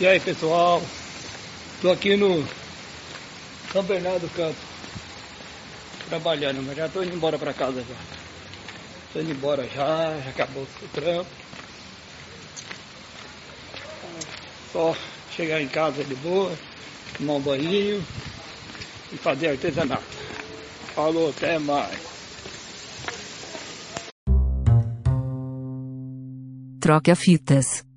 E aí pessoal, estou aqui no São Bernardo do Campo, trabalhando, mas já estou indo embora para casa já. Estou indo embora já, já acabou o trampo. Só chegar em casa de boa, tomar um banho e fazer artesanato. Falou, até mais. Troca fitas.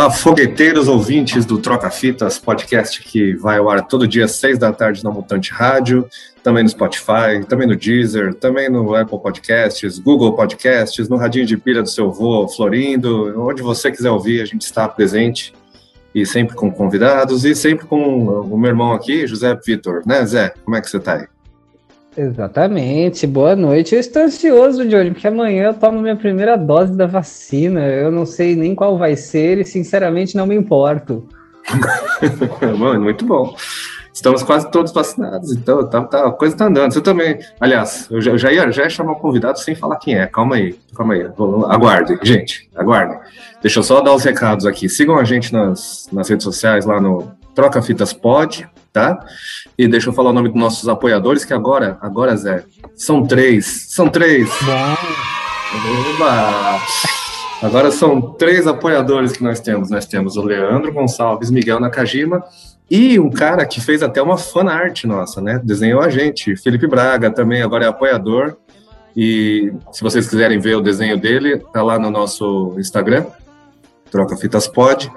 Olá, fogueteiros ouvintes do Troca Fitas, podcast que vai ao ar todo dia às seis da tarde na Mutante Rádio, também no Spotify, também no Deezer, também no Apple Podcasts, Google Podcasts, no radinho de pilha do seu avô, Florindo, onde você quiser ouvir, a gente está presente e sempre com convidados e sempre com o meu irmão aqui, José Vitor, né, Zé? Como é que você está aí? Exatamente, boa noite. Eu estou ansioso, Johnny, porque amanhã eu tomo minha primeira dose da vacina. Eu não sei nem qual vai ser e, sinceramente, não me importo. Mano, muito bom. Estamos quase todos vacinados, então tá, tá, a coisa tá andando. Você também. Aliás, eu já, já, ia, já ia chamar o convidado sem falar quem é. Calma aí, calma aí. Aguardem, gente, aguardem. Deixa eu só dar os recados aqui. Sigam a gente nas, nas redes sociais, lá no Troca Fitas Pod, tá? E deixa eu falar o nome dos nossos apoiadores, que agora, agora, Zé, são três. São três. Oba! Agora são três apoiadores que nós temos. Nós temos o Leandro Gonçalves, Miguel Nakajima e um cara que fez até uma fanart nossa, né? Desenhou a gente, Felipe Braga também, agora é apoiador. E se vocês quiserem ver o desenho dele, tá lá no nosso Instagram, Troca Fitas Pod.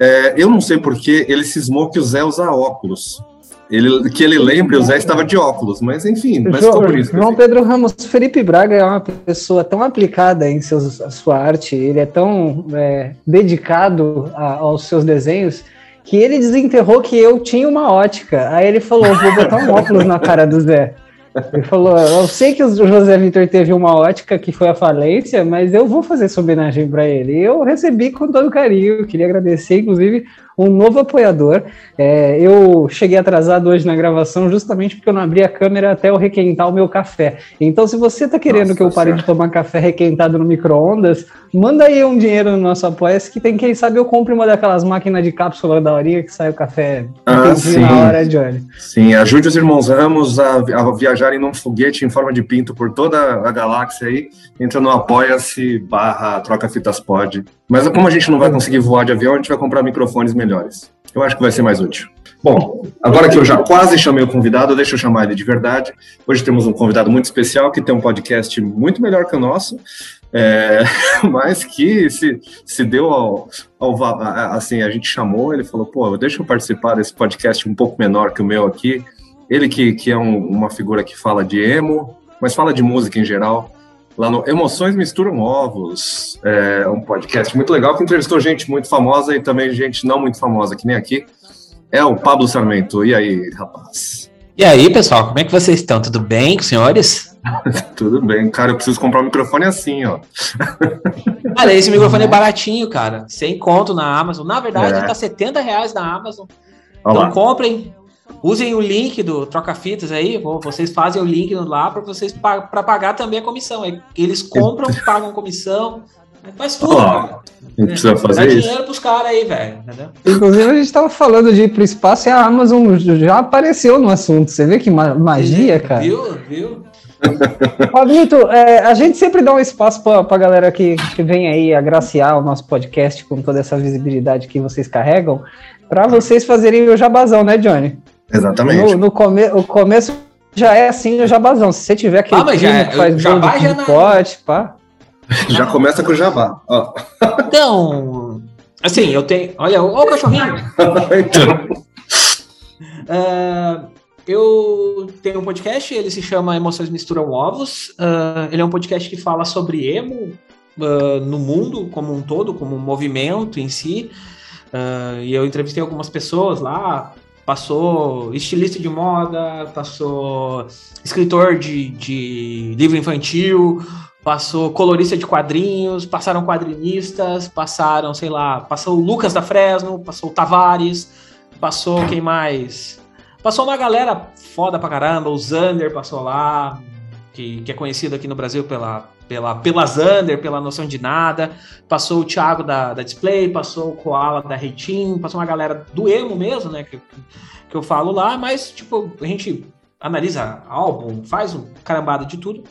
É, eu não sei porque ele cismou que o Zé usa óculos. Ele, que ele lembre, o Zé estava de óculos, mas enfim, mas João, por isso. João. Pedro Ramos, Felipe Braga é uma pessoa tão aplicada em seus, sua arte, ele é tão é, dedicado a, aos seus desenhos, que ele desenterrou que eu tinha uma ótica. Aí ele falou: vou botar um óculos na cara do Zé. Ele falou: Eu sei que o José Vitor teve uma ótica que foi a falência, mas eu vou fazer essa homenagem para ele. Eu recebi com todo carinho. Queria agradecer, inclusive, um novo apoiador. É, eu cheguei atrasado hoje na gravação justamente porque eu não abri a câmera até eu requentar o meu café. Então, se você está querendo Nossa, que eu pare certo. de tomar café requentado no micro-ondas, manda aí um dinheiro no nosso apoia que tem quem sabe eu compre uma daquelas máquinas de cápsula da horinha que sai o café Ah, sim. na hora, Johnny. Sim, ajude os irmãos Ramos a, a viajarem num foguete em forma de pinto por toda a galáxia aí. Entra no apoia-se barra troca fitas pod. Mas como a gente não vai conseguir voar de avião, a gente vai comprar microfones melhores. Eu acho que vai ser mais útil. Bom, agora que eu já quase chamei o convidado, deixa eu chamar ele de verdade. Hoje temos um convidado muito especial que tem um podcast muito melhor que o nosso, é, mas que se, se deu ao, ao assim, a gente chamou, ele falou, pô, deixa eu participar desse podcast um pouco menor que o meu aqui. Ele que, que é um- uma figura que fala de emo, mas fala de música em geral. Lá no Emoções Misturam Ovos, é um podcast muito legal que entrevistou gente muito famosa e também gente não muito famosa, que nem aqui. É o Pablo Sarmento. E aí, rapaz? E aí, pessoal, como é que vocês estão? Tudo bem senhores? Tudo bem, cara. Eu preciso comprar um microfone assim, ó. Olha, esse microfone é baratinho, cara. Sem conto na Amazon. Na verdade, É. tá 70 reais na Amazon. Olha Então comprem. Usem o link do Troca Fitas aí. Vocês fazem o link lá para vocês para pagar também a comissão. Eles compram, pagam comissão. Faz tudo. Cara. a gente precisa Dá fazer isso. dinheiro pros caras aí, velho. Inclusive, a gente estava falando de ir para o espaço e a Amazon já apareceu no assunto. Você vê que ma- magia, cara. Viu? Viu? Pablito, é, a gente sempre dá um espaço para a galera que, que vem aí agraciar o nosso podcast com toda essa visibilidade que vocês carregam, para vocês fazerem o jabazão, né, Johnny? Exatamente. No, no come, o começo já é assim o jabazão. Se você tiver aquele Ah, mas já é- que faz jabá de já pote, pá. Já começa com o jabá. Ó. Então, assim, eu tenho. Olha, o cachorrinho. então, Ah, eu tenho um podcast, ele se chama Emoções Misturam Ovos. Ah, ele é um podcast que fala sobre emo ah, no mundo como um todo, como um movimento em si. Uh, e eu entrevistei algumas pessoas lá, passou estilista de moda, passou escritor de, de livro infantil, passou colorista de quadrinhos, passaram quadrinistas, passaram, sei lá, passou o Lucas da Fresno, passou o Tavares, passou quem mais? Passou uma galera foda pra caramba, o Zander passou lá, que, que é conhecido aqui no Brasil pela, pela, pela Zander, pela noção de nada, passou o Thiago da, da Display, passou o Koala da Reitim, passou uma galera do emo mesmo, né, que, que eu falo lá, mas, tipo, a gente analisa álbum, faz um carambada de tudo.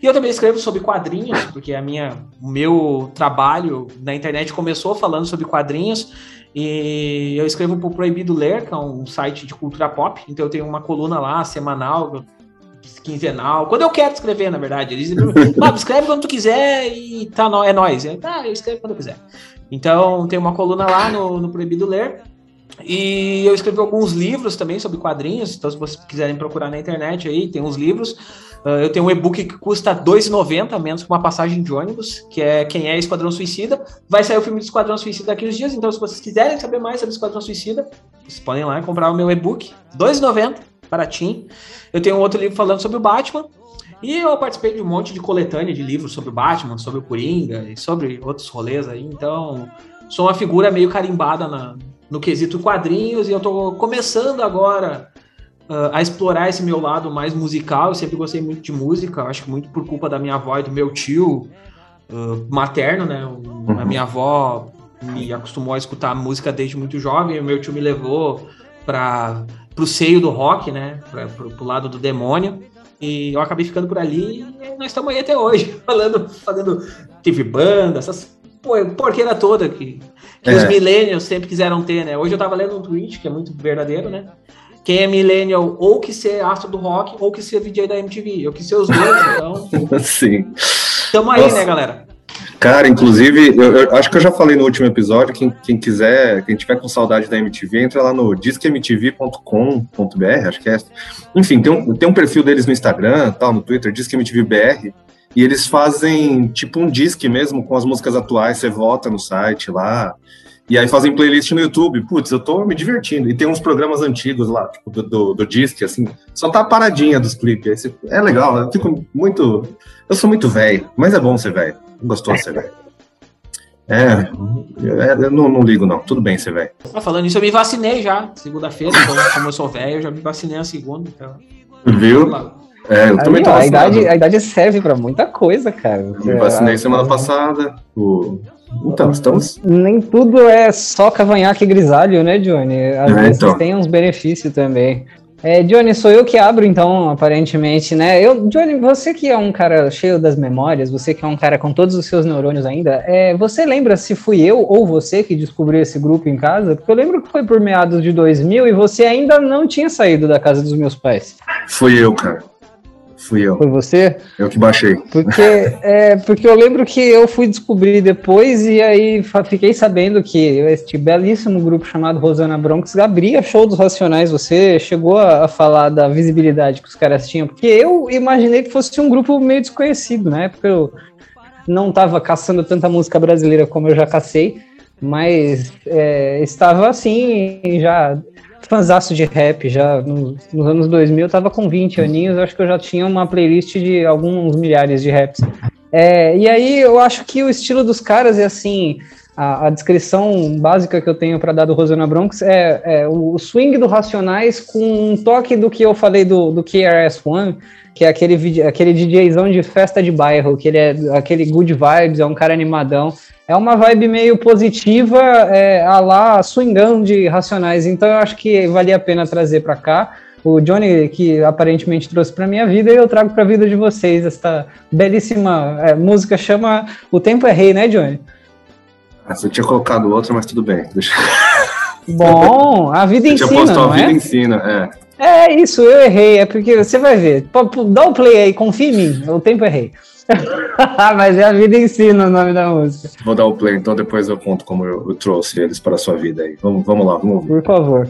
E eu também escrevo sobre quadrinhos, porque a minha, o meu trabalho na internet começou falando sobre quadrinhos, e eu escrevo para o Proibido Ler, que é um site de cultura pop, então eu tenho uma coluna lá, semanal, quinzenal, quando eu quero escrever, na verdade. Eles dizem, escreve quando tu quiser e tá, é nóis. Eu, tá, eu escrevo quando eu quiser. Então, tem uma coluna lá no, no Proibido Ler. E eu escrevi alguns livros também sobre quadrinhos, então se vocês quiserem procurar na internet aí, tem uns livros. Uh, eu tenho um e-book que custa R$ 2,90, menos que uma passagem de ônibus, que é Quem é Esquadrão Suicida. Vai sair o filme do Esquadrão Suicida daqui uns dias, então se vocês quiserem saber mais sobre Esquadrão Suicida, vocês podem lá comprar o meu e-book, R$ 2,90 baratinho. Eu tenho um outro livro falando sobre o Batman. E eu participei de um monte de coletânea de livros sobre o Batman, sobre o Coringa e sobre outros rolês aí. Então, sou uma figura meio carimbada na, no quesito quadrinhos e eu tô começando agora uh, a explorar esse meu lado mais musical. Eu sempre gostei muito de música, acho que muito por culpa da minha avó e do meu tio uh, materno, né? A minha avó me acostumou a escutar música desde muito jovem, o meu tio me levou para pro seio do rock, né? Pra, pro, pro lado do demônio. E eu acabei ficando por ali e nós estamos aí até hoje, falando, fazendo. Teve banda, essas porqueira toda que, que é. os millennials sempre quiseram ter, né? Hoje eu tava lendo um tweet que é muito verdadeiro, né? Quem é millennial ou que ser astro do rock ou que ser DJ da MTV. Eu quis ser os dois, então. Sim. Tamo aí, Nossa. né, galera? Cara, inclusive, eu, eu, acho que eu já falei no último episódio, quem, quem quiser, quem tiver com saudade da MTV, entra lá no disquemtv.com.br, acho que é. Enfim, tem um, tem um perfil deles no Instagram, tal, no Twitter, disquemtvbr, e eles fazem tipo um disque mesmo com as músicas atuais, você vota no site lá, e aí fazem playlist no YouTube. Putz, eu tô me divertindo. E tem uns programas antigos lá, tipo, do, do, do disque, assim, só tá paradinha dos clipes. É legal, eu fico muito. Eu sou muito velho, mas é bom ser velho. Gostoso ser velho. É, é, eu não, não, ligo, não. Tudo bem ser velho. Ah, falando isso, eu me vacinei já. Segunda-feira, como eu sou velho, eu já me vacinei na segunda. Então... Viu? É, eu também tô a idade, a idade serve pra muita coisa, cara. Eu me vacinei é, semana passada. O... Então, estamos. Nem tudo é só cavanhaque e grisalho, né, Johnny? Às é, vezes então. tem uns benefícios também. É, Johnny, sou eu que abro, então, aparentemente, né? Eu, Johnny, você que é um cara cheio das memórias, você que é um cara com todos os seus neurônios ainda, é, você lembra se fui eu ou você que descobriu esse grupo em casa? Porque eu lembro que foi por meados de 2000 e você ainda não tinha saído da casa dos meus pais. Fui eu, cara. Fui eu. Foi você? Eu que baixei. Porque, é, porque eu lembro que eu fui descobrir depois e aí fiquei sabendo que este belíssimo grupo chamado Rosana Bronx abria show dos Racionais. Você chegou a, a, falar da visibilidade que os caras tinham? Porque eu imaginei que fosse um grupo meio desconhecido. Na época eu não estava caçando tanta música brasileira como eu já cacei, mas é, estava assim, já fanzaço de rap já nos, nos, anos 2000, eu tava com 20 aninhos, acho que eu já tinha uma playlist de alguns milhares de raps. É, e aí eu acho que o estilo dos caras é assim, a, a descrição básica que eu tenho para dar do Rosana Bronx é, é, o swing do Racionais com um toque do que eu falei do, do KRS-One, que é aquele, aquele DJzão de festa de bairro, que ele é aquele good vibes, é um cara animadão é uma vibe meio positiva, é, a lá swingão de Racionais. Então eu acho que valia a pena trazer para cá. O Johnny, que aparentemente trouxe para minha vida, e eu trago para a vida de vocês esta belíssima é, música, chama O Tempo é Rei, né, Johnny? Ah, você tinha colocado outra, mas tudo bem. Deixa... Bom, a vida ensina, tinha posto a vida é? ensina, é. É isso, eu errei, é porque você vai ver. Dá o um play aí, confia em mim, o tempo é rei. Mas é a vida ensina o nome da música. Vou dar o play, então depois eu conto como eu, eu trouxe eles para a sua vida aí. Vamos, vamos lá, vamos ouvir. Por favor.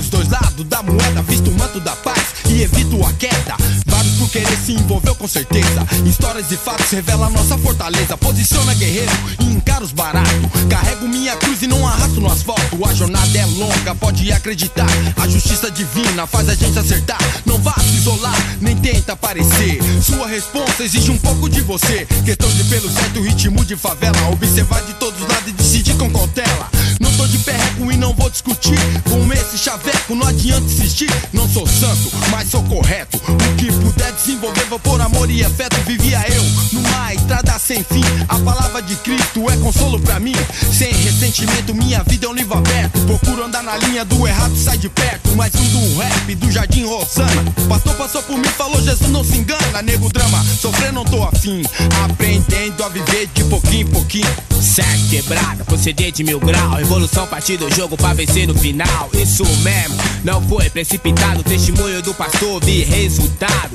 Os dois lados da moeda, visto o manto da paz. E evito a queda. Vários por querer se envolveu com certeza. Histórias e fatos revelam nossa fortaleza. Posiciona guerreiro e encara os baratos. Carrego minha cruz e não arrasto no asfalto. A jornada é longa, pode acreditar. A justiça divina faz a gente acertar. Não vá se isolar, nem tenta aparecer. Sua resposta exige um pouco de você. Questão de pelo certo ritmo de favela. Observar de todos os lados e decidir com cautela. Não tô de perreco e não vou discutir. Com esse chaveco não adianta insistir. Não sou santo, mas sou correto. O que puder desenvolver, vou por amor e afeto. Vivia eu numa estrada sem fim. A palavra de Cristo é consolo pra mim. Sem ressentimento, minha vida é um livro aberto. Procuro andar na linha do errado, sai de perto. Mais um do rap, do Jardim Rosana. Pastor passou por mim, falou: Jesus não se engana. Nego drama, sofrer não tô afim. Aprendendo a viver de pouquinho em pouquinho. Segue quebrada, procedente mil grau. Revolução partir do jogo pra vencer no final. Isso mesmo, não foi precipitado. Testemunho do pastor, vi resultado.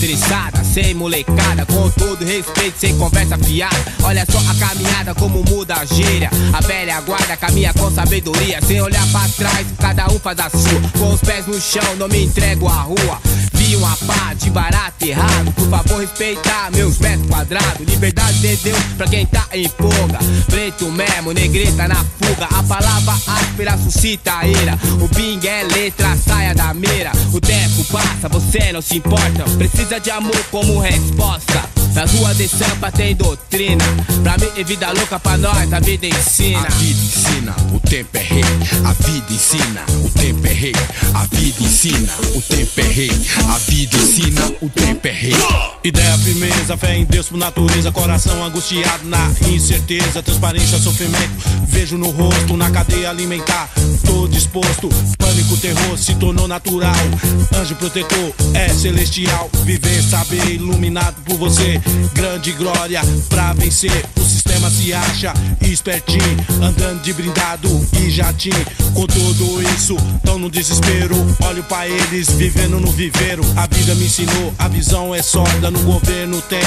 Estressada, sem molecada. Com todo respeito, sem conversa fiada. Olha só a caminhada, como muda a gíria. A velha guarda caminha com sabedoria. Sem olhar pra trás, cada um faz a sua. Com os pés no chão, não me entrego à rua. Vi uma pá de barato errado. Por favor, respeitar meus metros quadrados. Liberdade de Deus pra quem tá em fuga. Preto mesmo, negreta na fuga. A palavra áspera suscita a ira. O bing é letra, saia da mira. O tempo passa, você não se importa. Precisa de amor como resposta. Na rua de Sampa tem doutrina. Pra mim é vida louca, pra nós a vida ensina. A vida ensina, o tempo é rei. A vida ensina, o tempo é rei. A vida ensina, o tempo é rei. A vida ensina, o tempo é rei. Ideia, firmeza, fé em Deus por natureza, coração angustiado na incerteza, transparência, sofrimento. Vejo no rosto, na cadeia alimentar, tô disposto. Pânico, terror se tornou natural. Anjo protetor é celestial. Viver, saber, iluminado por você. Grande glória pra vencer. O sistema se acha espertinho, andando de brindado e jatim. Com tudo isso, tão no desespero. Olho pra eles, vivendo no viveiro. A vida me ensinou, a visão é sorda. No governo tem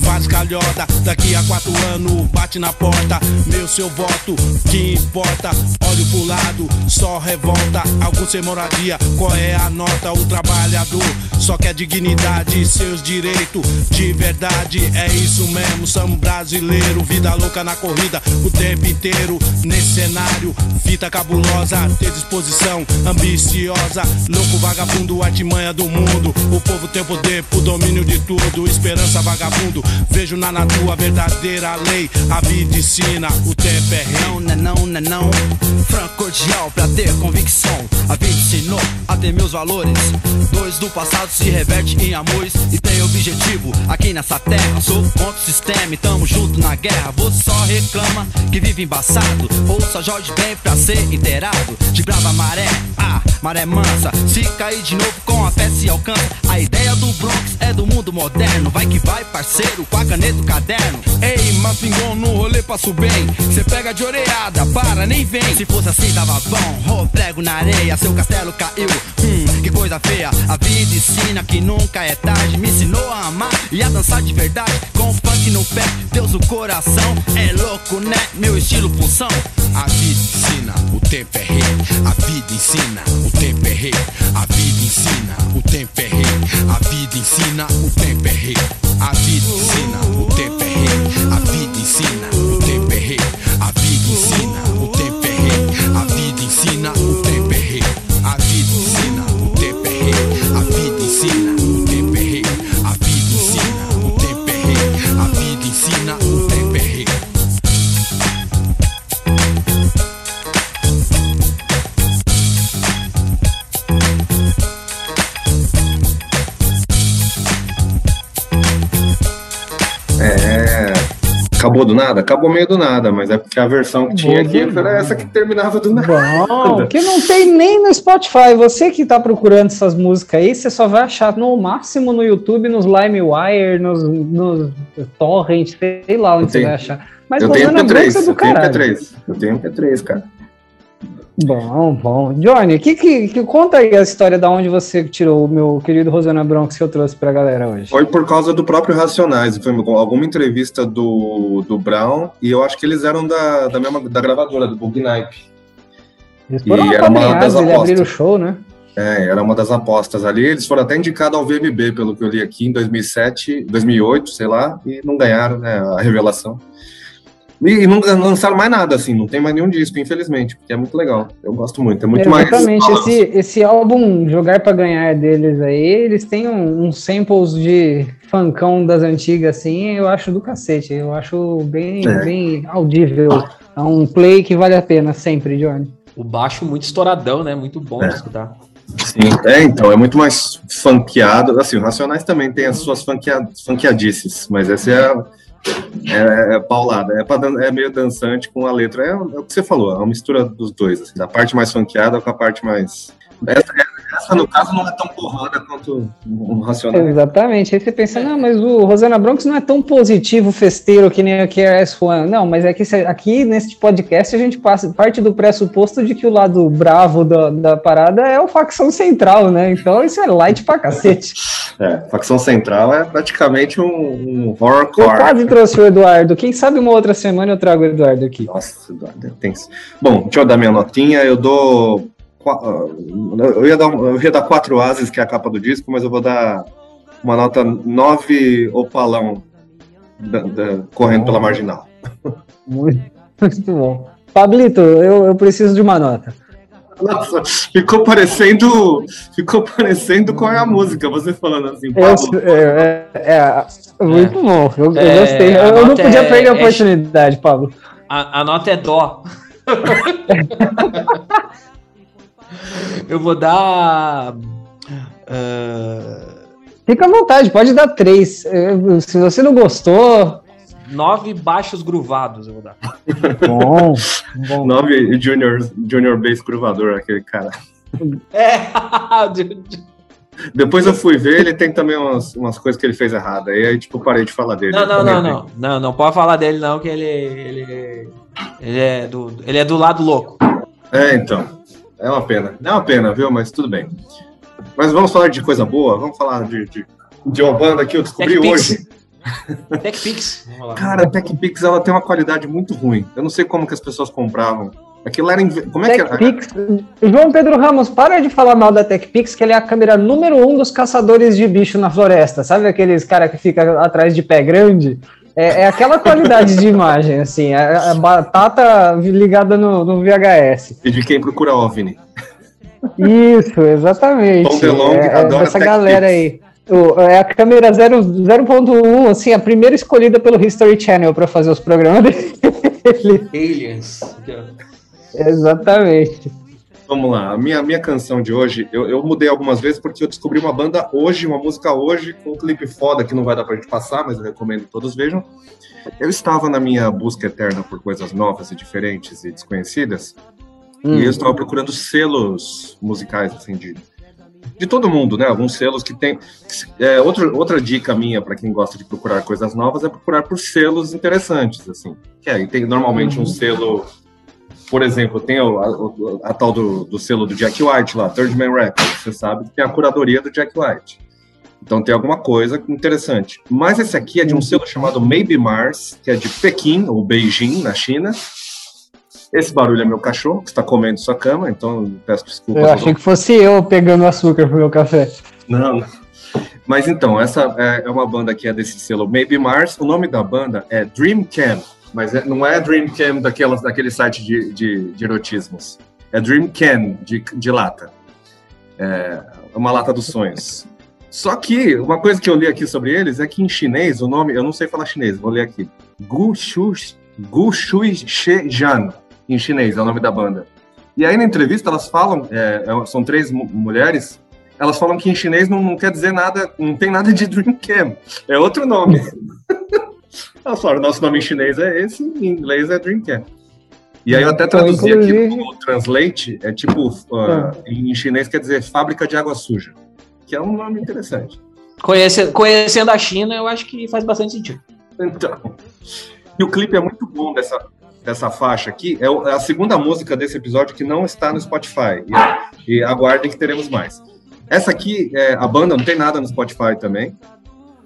vários calhoda. Daqui a quatro anos, bate na porta. Meu, seu voto, que importa? Olho pro lado, só revolta. Alguns sem moradia, qual é a nota? O trabalhador só quer dignidade seus direitos de verdade. É isso mesmo, somos brasileiro. Vida louca na corrida o tempo inteiro. Nesse cenário, fita cabulosa, ter disposição ambiciosa. Louco vagabundo, artimanha do mundo. O povo tem poder pro domínio de tudo. Esperança vagabundo, vejo na natura a verdadeira lei. A ensina, o tempo é rei. Não, não, não, não, não. Franco cordial pra ter convicção. A vida ensinou a ter meus valores. Dois do passado se reverte em amores e tem objetivo aqui nessa terra. Sou contra o sistema e tamo junto na guerra. Você só reclama que vive embaçado. Ouça Jorge bem pra ser inteirado. De brava maré, ah, maré mansa. Se cair de novo com a fé se alcança. A ideia do Bronx é do mundo moderno. Vai que vai, parceiro, com a caneta do caderno. Ei, mapingão no rolê passo bem. Cê pega de orelhada, para, nem vem. Se fosse assim, tava bom. Rô, prego na areia, seu castelo caiu. Hum, que coisa feia. A vida ensina que nunca é tarde. Me ensinou a amar e a dançar de verdade. Com funk no pé, Deus o coração. É louco, né? Meu estilo função. A vida ensina, o tempo é rei. A vida ensina, o tempo é rei. A vida ensina, o tempo é rei. A vida ensina, o tempo é rei. A vida ensina, o tempo é rei. A vida ensina, Acabou do nada? Acabou meio do nada, mas é porque a versão que tinha aqui era essa que terminava do nada. Bom, que não tem nem no Spotify. Você que tá procurando essas músicas aí, você só vai achar no máximo no YouTube, nos LimeWire, nos, nos Torrent, sei lá onde você vai achar. Mas eu tenho Rosana Branca é MP3, do eu tenho caralho. MP3. Eu tenho MP3, cara. Bom, bom. Johnny, que, que, que- conta aí a história da onde você tirou o meu querido Rosana Bronx que eu trouxe pra galera hoje. Foi por causa do próprio Racionais. Foi alguma entrevista do, do Brown e eu acho que eles eram da, da mesma da gravadora, do Bug Nipe. Eles foram e era uma das apostas. abriram o show, né? É, era uma das apostas ali. Eles foram até indicados ao VMB, pelo que eu li aqui, em 2007, 2008, sei lá, e não ganharam, né, a revelação. E não lançaram mais nada, assim, não tem mais nenhum disco, infelizmente, porque é muito legal. Eu gosto muito, é muito mais. Exatamente, esse, esse álbum Jogar para Ganhar deles aí, eles têm uns um, samples de funkão das antigas, assim, eu acho do cacete. Eu acho bem, é. bem audível. É um play que vale a pena sempre, Johnny. O baixo muito estouradão, né? Muito bom é. de escutar. Sim, é, então, é muito mais funkeado. Assim, o Racionais também tem as suas funkeadices, mas esse é é, é paulada, é, pra, é meio dançante com a letra. É, é, o que você falou, é uma mistura dos dois, assim, da parte mais funkeada com a parte mais. Essa, essa, no caso, não é tão porrada quanto o Racional. Exatamente. Aí você pensa, não, mas o Rosana Bronx não é tão positivo, festeiro que nem o KRS-One. Não, mas é que aqui nesse podcast a gente passa, parte do pressuposto de que o lado bravo da, da parada é o facção central, né? Então isso é light pra cacete. É, facção central é praticamente um, um horrorcore. Eu quase trouxe o Eduardo. Quem sabe uma outra semana eu trago o Eduardo aqui. Nossa, Eduardo, é tenso. Bom, deixa eu dar minha notinha. Eu dou eu ia, dar, eu ia dar quatro ases, que é a capa do disco, mas eu vou dar uma nota nove opalão da, da, correndo pela marginal. Muito, muito bom. Pablito, eu, eu preciso de uma nota. Nossa, ficou parecendo. Ficou parecendo qual é a música, você falando assim. Pablo. É, é, é, muito é. bom. Eu, eu é, gostei. Eu não podia perder a oportunidade, Pablo. A, a nota é dó. Eu vou dar. Uh... Fica à vontade, pode dar três. Se você não gostou. Nove baixos gruvados, eu vou dar. Bom, bom. Nove junior, junior bass gruvador, aquele cara. É. Depois eu fui ver, ele tem também umas, umas coisas que ele fez errado. Aí, aí tipo, parei de falar dele. Não, não, não, não, não. Não, pode falar dele, não, que ele, ele, ele, é, do, ele é do lado louco. É, então. É uma pena. É uma pena, viu? Mas tudo bem. Mas vamos falar de coisa boa. Vamos falar de, de, de uma banda que eu descobri Tech hoje. TechPix. Cara, a TechPix ela tem uma qualidade muito ruim. Eu não sei como que as pessoas compravam. Aquilo era. Como é TechPix. que era? João Pedro Ramos, para de falar mal da TechPix, que ele é a câmera número um dos caçadores de bicho na floresta. Sabe aqueles cara que fica atrás de pé grande? É, é aquela qualidade de imagem, assim, a, a batata ligada no, no, VHS. E de quem procura OVNI. Isso, exatamente. Tom DeLonge é, adora essa galera aí. O, é a câmera 0.1, assim, a primeira escolhida pelo History Channel para fazer os programas dele. Aliens. Exatamente. Vamos lá, a minha, minha canção de hoje, eu, eu mudei algumas vezes porque eu descobri uma banda hoje, uma música hoje, com um clipe foda que não vai dar pra gente passar, mas eu recomendo que todos vejam. Eu estava na minha busca eterna por coisas novas e diferentes e desconhecidas, hum. e eu estava procurando selos musicais, assim, de, de todo mundo, né? Alguns selos que tem. É, outro, outra dica minha para quem gosta de procurar coisas novas é procurar por selos interessantes, assim. Que é, tem normalmente uhum. um selo por exemplo, tem a, a, a tal do, do, selo do Jack White lá, Third Man Records, você sabe que tem a curadoria do Jack White. Então tem alguma coisa interessante. Mas esse aqui é de um selo chamado Maybe Mars, que é de Pequim, ou Beijing, na China. Esse barulho é meu cachorro, que está comendo sua cama, então peço desculpas. Eu achei que fosse eu pegando açúcar pro meu café. Não, Mas então, essa é, é uma banda que é desse selo Maybe Mars. O nome da banda é Dream Camp mas é, não é Dreamcam daquelas, daquele site de, de, de erotismos. É Dreamcam de, de lata. É uma lata dos sonhos. Só que uma coisa que eu li aqui sobre eles é que em chinês o nome, eu não sei falar chinês, vou ler aqui. Gu Shui, Gu Shui Shejan, em chinês, é o nome da banda. E aí na entrevista elas falam, é, é são três mulheres, elas falam que em chinês não, não, quer dizer nada, não tem nada de Dreamcam, é outro nome. Elas falaram, nosso nome em chinês é esse, em inglês é Dreamcast. E aí eu até traduzi aqui no Translate, é tipo, uh, em chinês quer dizer fábrica de água suja, que é um nome interessante. Conhece, conhecendo a China, eu acho que faz bastante sentido. Então, e o clipe é muito bom dessa, dessa faixa aqui, é, é a segunda música desse episódio que não está no Spotify, e, e aguardem que teremos mais. Essa aqui, é, a banda não tem nada no Spotify também,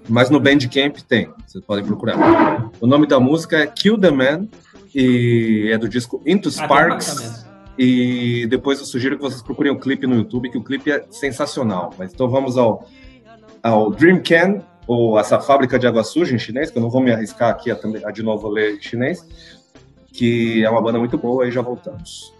mas no Bandcamp tem, vocês podem procurar. O nome da música é Kill the Man e é do disco Into ah, Sparks. E depois eu sugiro que vocês procurem o clipe no YouTube, que o clipe é sensacional. Mas então vamos ao, ao Dream Can, ou essa fábrica de água suja em chinês, que eu não vou me arriscar aqui a, a de novo ler em chinês, que é uma banda muito boa, e já voltamos.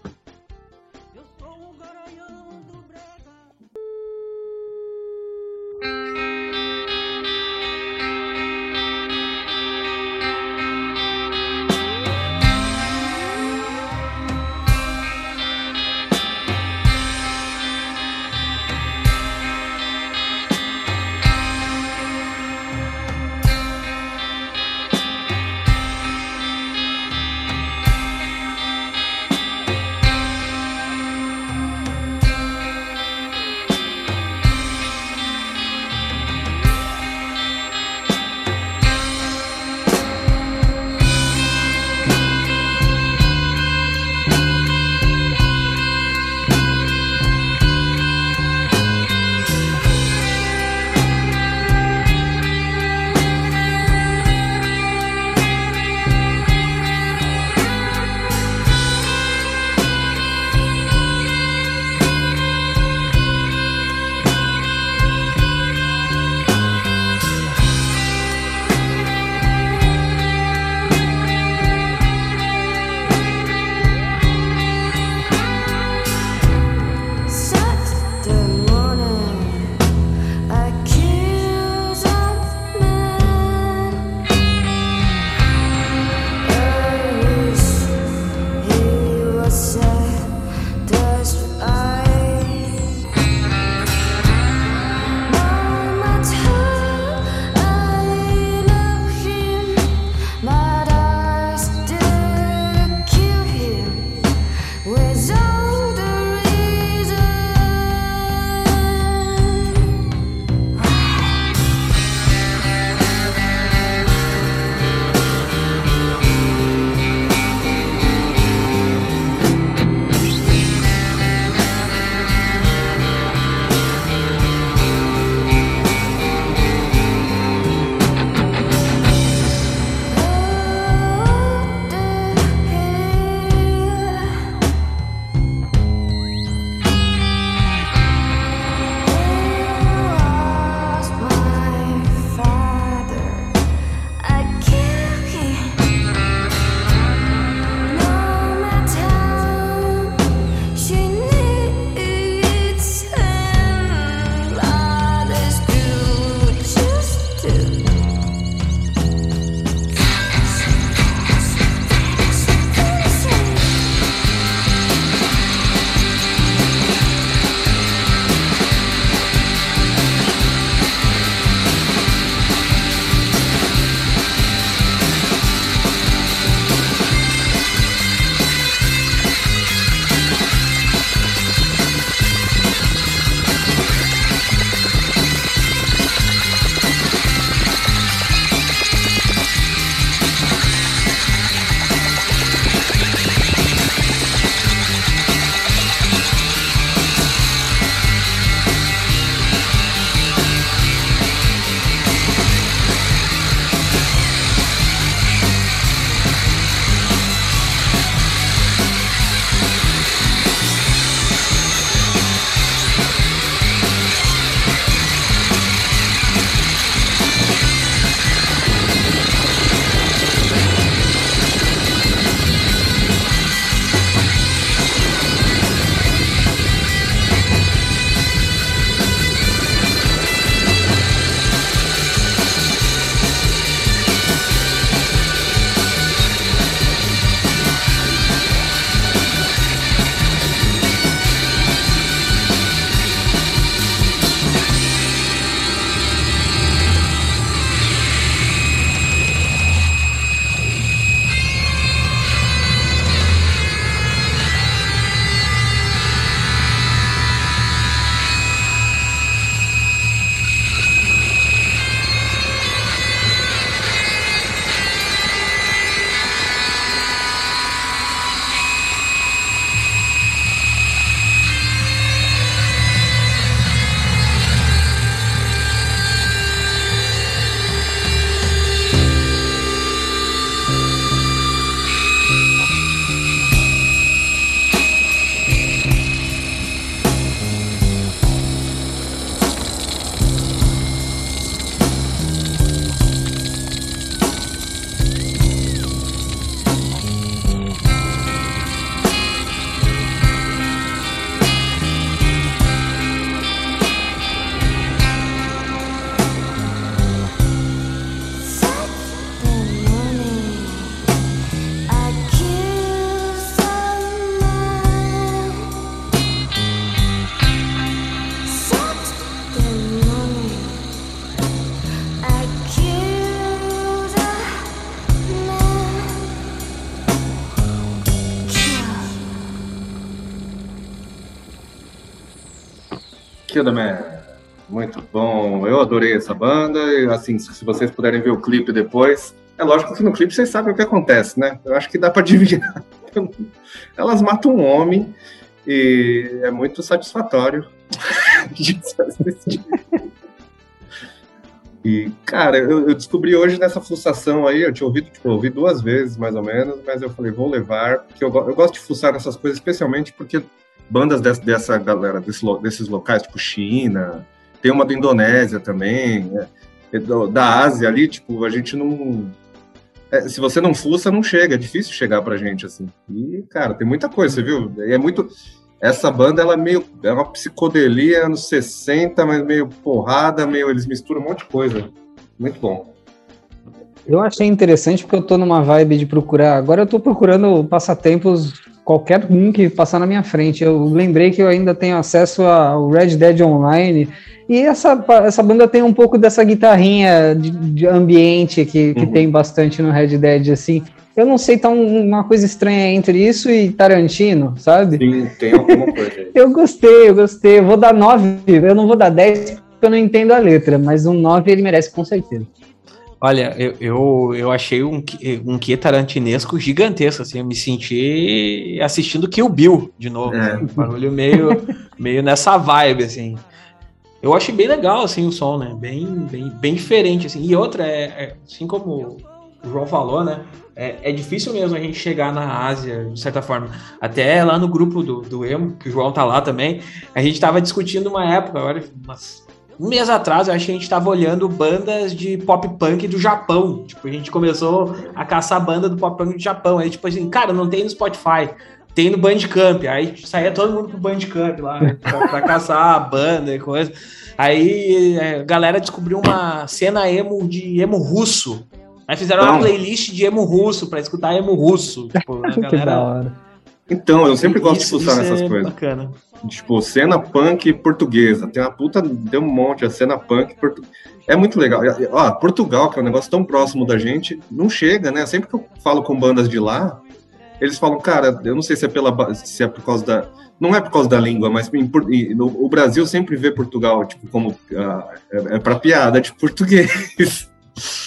Adorei essa banda. E, assim, se vocês puderem ver o clipe depois. É lógico que no clipe vocês sabem o que acontece, né? Eu acho que dá para adivinhar. Elas matam um homem e é muito satisfatório. E, cara, eu, descobri hoje nessa fuçação aí, eu tinha ouvido, tipo, ouvi duas vezes, mais ou menos, mas eu falei, vou levar, porque eu, eu gosto de fuçar nessas coisas, especialmente porque bandas dessa, dessa galera, desse, desses locais, tipo China, tem uma da Indonésia também, né? da Ásia ali, tipo, a gente não... É, se você não fuça, não chega, é difícil chegar pra gente, assim. E, cara, tem muita coisa, você viu? E é muito essa banda ela é meio é uma psicodelia anos 60, mas meio porrada, meio eles misturam um monte de coisa. Muito bom. Eu achei interessante porque eu tô numa vibe de procurar. Agora eu tô procurando passatempos qualquer um que passar na minha frente. Eu lembrei que eu ainda tenho acesso ao Red Dead Online e essa, essa banda tem um pouco dessa guitarrinha de, de ambiente que, que uhum. tem bastante no Red Dead, assim eu não sei, tá um, uma coisa estranha entre isso e Tarantino, sabe? Sim, tem alguma coisa eu gostei, eu gostei. Eu vou dar 9, eu não vou dar 10 porque eu não entendo a letra, mas um 9 ele merece com certeza. Olha, eu, eu, eu achei um, um que tarantinesco gigantesco, assim, eu me senti assistindo Kill Bill de novo, é. um barulho meio, meio nessa vibe, assim. Eu achei bem legal, assim, o som, né, bem, bem, bem diferente, assim, e outra, é, é assim como o João falou, né, é, é, difícil mesmo a gente chegar na Ásia, de certa forma. Até lá no grupo do, do Emo, que o João tá lá também, a gente tava discutindo uma época, agora, umas, um mês atrás, eu acho que a gente tava olhando bandas de pop punk do Japão. Tipo, a gente começou a caçar banda do pop punk do Japão. Aí, tipo assim, cara, não tem no Spotify. Tem no Bandcamp. Aí saía todo mundo pro Bandcamp lá, pra, pra caçar a banda e coisa. Aí é, a galera descobriu uma cena emo de emo russo Aí fizeram uma playlist de emo russo pra escutar emo russo. Tipo, a galera... que da hora. Então, eu sempre gosto isso, de fuçar nessas é coisas. Bacana. Tipo, cena punk portuguesa. Tem uma puta, deu um monte, a cena punk portuguesa. É muito legal. Ó, Portugal, que é um negócio tão próximo da gente, não chega, né? Sempre que eu falo com bandas de lá, eles falam, cara, eu não sei se é, pela, se é por causa da. Não é por causa da língua, mas em, no, o Brasil sempre vê Portugal, tipo, como. Uh, é, é pra piada de português.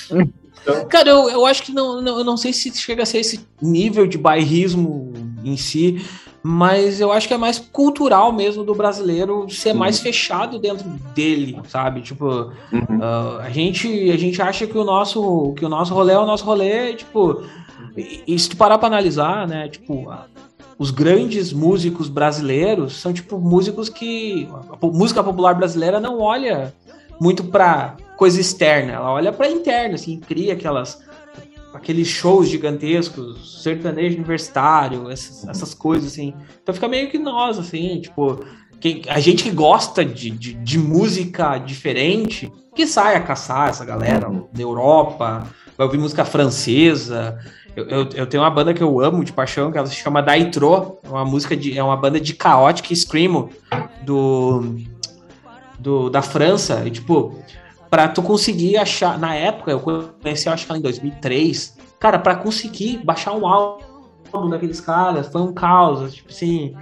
Então... Cara, eu, eu acho que não, não, eu não sei se chega a ser esse nível de bairrismo em si, mas eu acho que é mais cultural mesmo do brasileiro ser mais fechado dentro dele, sabe? Tipo, uhum. uh, a, gente, a gente acha que o nosso que o nosso rolê é o nosso rolê, tipo, e, e se tu parar pra analisar, né, tipo, os grandes músicos brasileiros são tipo músicos que a música popular brasileira não olha muito para coisa externa, ela olha para interna, assim, cria aquelas aqueles shows gigantescos, sertanejo universitário, essas, essas coisas assim. Então fica meio que nós, assim, tipo, a gente que gosta de, de, de, música diferente, que sai a caçar essa galera da Europa, vai ouvir música francesa. Eu, eu, eu, tenho uma banda que eu amo de paixão, que ela se chama Daitro, é uma música de, é uma banda de caótica screamo do do, da França, e tipo, para tu conseguir achar, na época, eu conheci, eu acho que em 2003, cara, para conseguir baixar um álbum daqueles caras, foi um caos, tipo assim,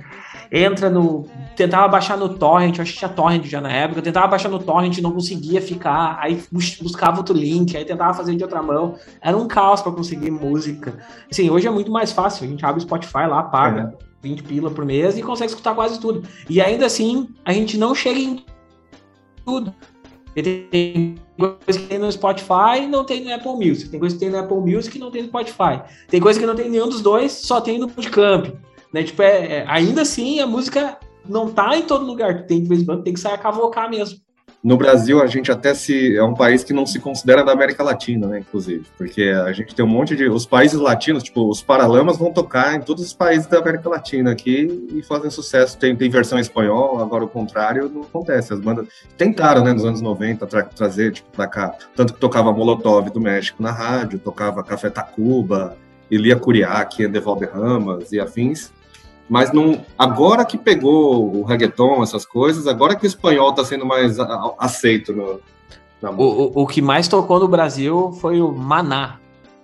entra no, tentava baixar no torrent, eu acho que tinha torrent já na época, tentava baixar no torrent, não conseguia ficar, aí buscava outro link, aí tentava fazer de outra mão, era um caos para conseguir música. Assim, hoje é muito mais fácil, a gente abre o Spotify lá, paga é. 20 pila por mês e consegue escutar quase tudo. E ainda assim, a gente não chega em tudo. Tem coisa que tem no Spotify e não tem no Apple Music. Tem coisa que tem no Apple Music e não tem no Spotify. Tem coisa que não tem nenhum dos dois, só tem no Bandcamp. Né? Tipo, é, é, ainda assim, a música não tá em todo lugar. Tem de vez em quando tem que sair a cavocar mesmo. No Brasil, a gente até se é um país que não se considera da América Latina, né, inclusive, porque a gente tem um monte de os países latinos, tipo, os Paralamas vão tocar em todos os países da América Latina aqui e fazem sucesso. Tem, tem versão espanhol, agora o contrário não acontece. As bandas tentaram, né, nos anos 90 tra trazer tipo para cá, tanto que tocava Molotov do México na rádio, tocava Café Tacuba, Elia Curiaque, Ande Valderramas e afins mas não, agora que pegou o reggaeton, essas coisas, agora que o espanhol está sendo mais aceito no, o, o, o, que mais tocou no Brasil foi o Maná.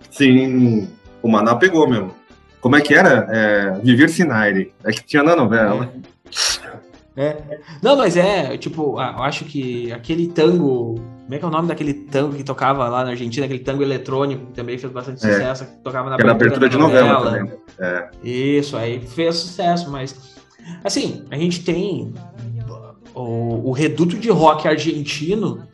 Sim, o Maná pegou mesmo. Como é que era? É, Viver Sinaire. É que tinha na novela. É. Não, mas é, tipo, eu acho que aquele tango. Como é que é o nome daquele tango que tocava lá na Argentina, aquele tango eletrônico, que também fez bastante É. sucesso, que tocava na abertura da de novela também. É. Isso, aí fez sucesso, mas assim, a gente tem o, o reduto de rock argentino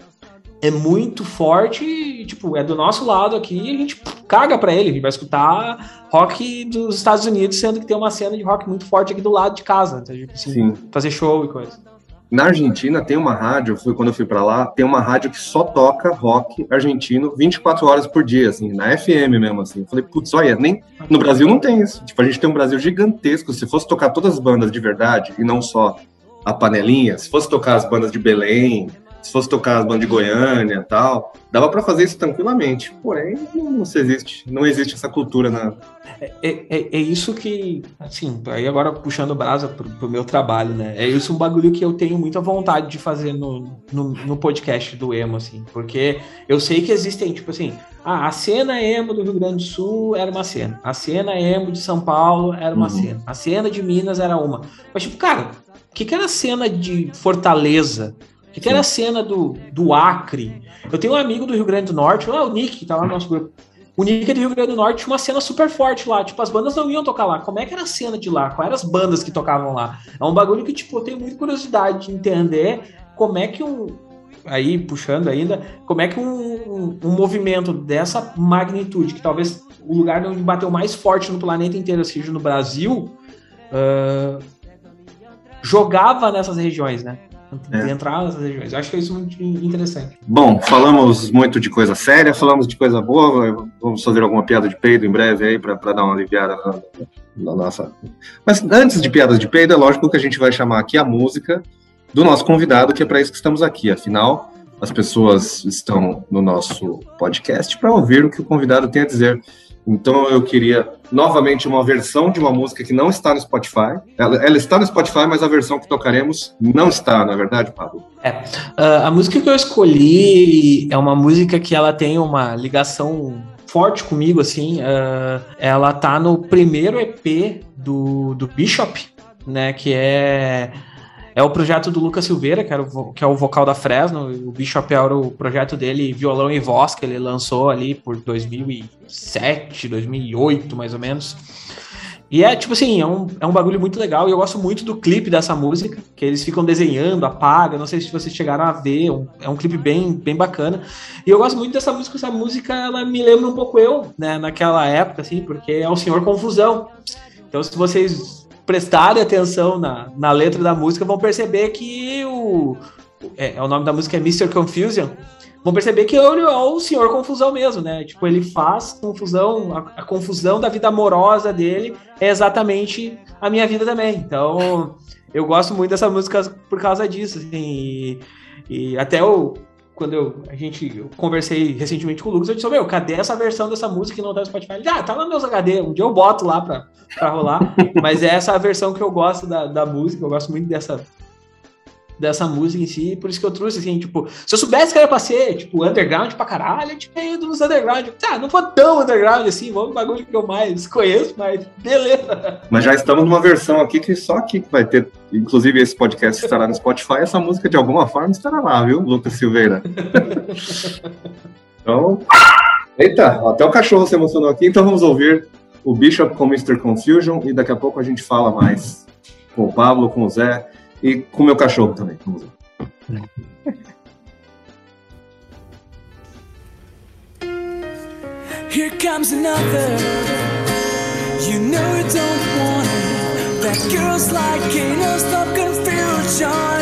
é muito forte, e, tipo, é do nosso lado aqui, e a gente caga pra ele, a gente vai escutar rock dos Estados Unidos, sendo que tem uma cena de rock muito forte aqui do lado de casa, então, tipo assim, Sim. fazer show e coisa. Na Argentina tem uma rádio, fui quando eu fui pra lá, tem uma rádio que só toca rock argentino 24 horas por dia, assim, na FM mesmo, assim. Eu falei, putz, olha, nem no Brasil não tem isso. Tipo, a gente tem um Brasil gigantesco. Se fosse tocar todas as bandas de verdade e não só a panelinha, se fosse tocar as bandas de Belém, se fosse tocar as bandas de Goiânia e tal, dava pra fazer isso tranquilamente. Porém, não, não se existe, não existe essa cultura na É, é, é isso que, assim, aí agora puxando brasa pro, pro meu trabalho, né? É isso um bagulho que eu tenho muita vontade de fazer no, no, no podcast do Emo, assim, porque eu sei que existem, tipo assim, ah, a cena emo do Rio Grande do Sul era uma cena, a cena emo de São Paulo era uma Uhum. cena, a cena de Minas era uma. Mas, tipo, cara, o que, que era a cena de Fortaleza? O que, era a cena do, do Acre? Eu tenho um amigo do Rio Grande do Norte, ah, o Nick, que tá lá no nosso grupo. O Nick é do Rio Grande do Norte tinha uma cena super forte lá. Tipo, as bandas não iam tocar lá. Como é que era a cena de lá? Quais eram as bandas que tocavam lá? É um bagulho que, tipo, eu tenho muita curiosidade de entender como é que um. Aí, puxando ainda, como é que um, um, um movimento dessa magnitude, que talvez o lugar onde bateu mais forte no planeta inteiro seja no Brasil, ah, jogava nessas regiões, né? É. Entrava nessas regiões. Eu acho que é isso muito interessante. Bom, falamos muito de coisa séria, falamos de coisa boa. Vamos fazer alguma piada de peido em breve aí para dar uma aliviada na, na nossa. Mas antes de piadas de peido, é lógico que a gente vai chamar aqui a música do nosso convidado, que é para isso que estamos aqui. Afinal, as pessoas estão no nosso podcast para ouvir o que o convidado tem a dizer. Então eu queria novamente uma versão de uma música que não está no Spotify. Ela, ela está no Spotify, mas a versão que tocaremos não está, na é verdade, Pablo? Ah, a música que eu escolhi é uma música que ela tem uma ligação forte comigo, assim. ah, ela tá no primeiro EP do, do Bishop, né? Que é, é o projeto do Lucas Silveira, que, o, que é o vocal da Fresno. O Bishop era o projeto dele, violão e voz, que ele lançou ali por 2007, 2008, mais ou menos. E é, tipo assim, é um, é um bagulho muito legal. E eu gosto muito do clipe dessa música, que eles ficam desenhando, apaga. Não sei se vocês chegaram a ver. um- é um clipe bem, bem bacana. E eu gosto muito dessa música. Essa música, ela me lembra um pouco eu, né, naquela época, assim, porque é o Senhor Confusão. Então, se vocês prestarem atenção na, na letra da música, vão perceber que o. É, é o nome da música é Mr. Confusion. Vão perceber que ele é o senhor confusão mesmo, né? Tipo, ele faz confusão, a, a confusão da vida amorosa dele é exatamente a minha vida também. Então, eu gosto muito dessa música por causa disso, assim. E, e até eu, quando eu, a gente eu conversei recentemente com o Lucas, eu disse, meu, cadê essa versão dessa música que não tá no Spotify? Ele, ah, tá nos meus HD, um dia eu boto lá pra, pra rolar. Mas é essa a versão que eu gosto da, da música, eu gosto muito dessa, dessa música em si, por isso que eu trouxe, assim, tipo, se eu soubesse que era pra ser, tipo, underground pra caralho, eu tinha ido nos underground. Tá, não foi tão underground assim, vamos no bagulho que eu mais conheço, mas beleza. Mas já estamos numa versão aqui que só aqui que vai ter, inclusive esse podcast estará no Spotify, essa música de alguma forma estará lá, viu, Lucas Silveira? então, eita, até o cachorro se emocionou aqui, então vamos ouvir o Bishop com Mr. Confusion e daqui a pouco a gente fala mais com o Pablo, com o Zé e com o meu cachorro também. Here comes another. You know you don't want it. That girl's like a no stop confusion.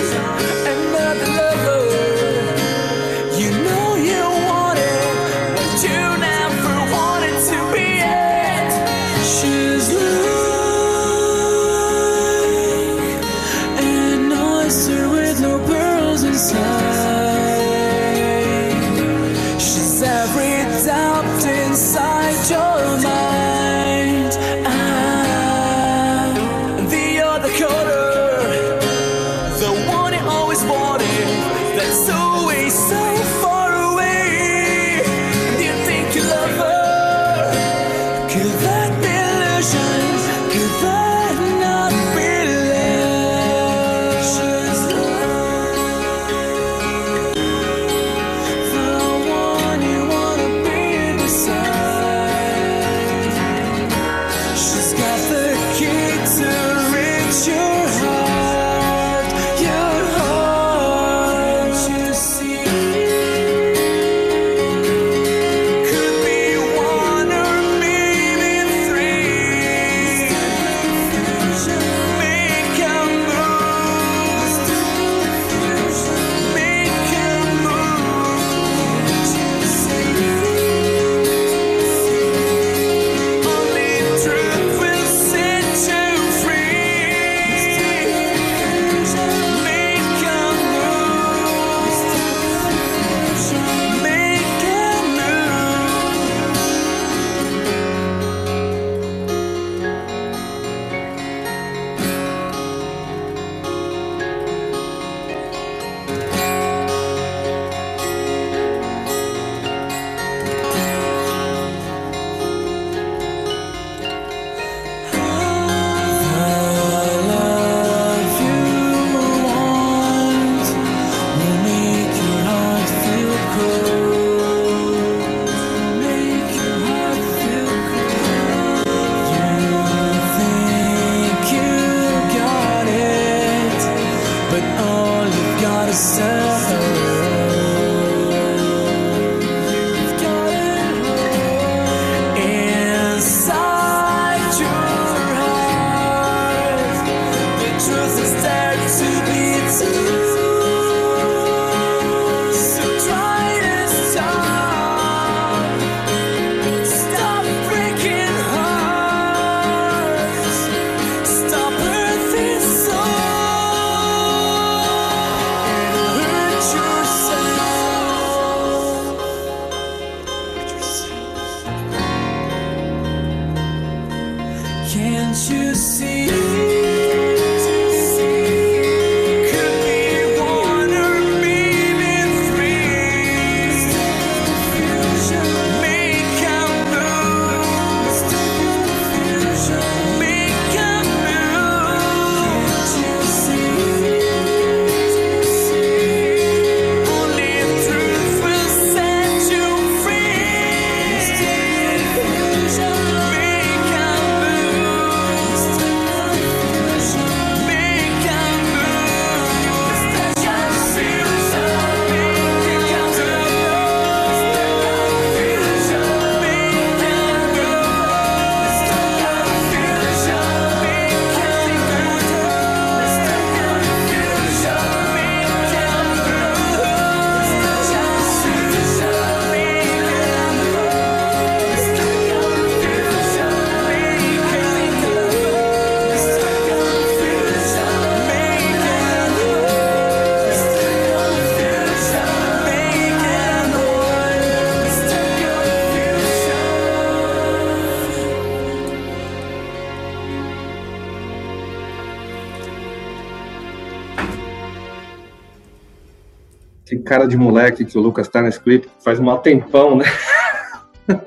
Cara de moleque que o Lucas tá nesse clipe faz um tempão, né?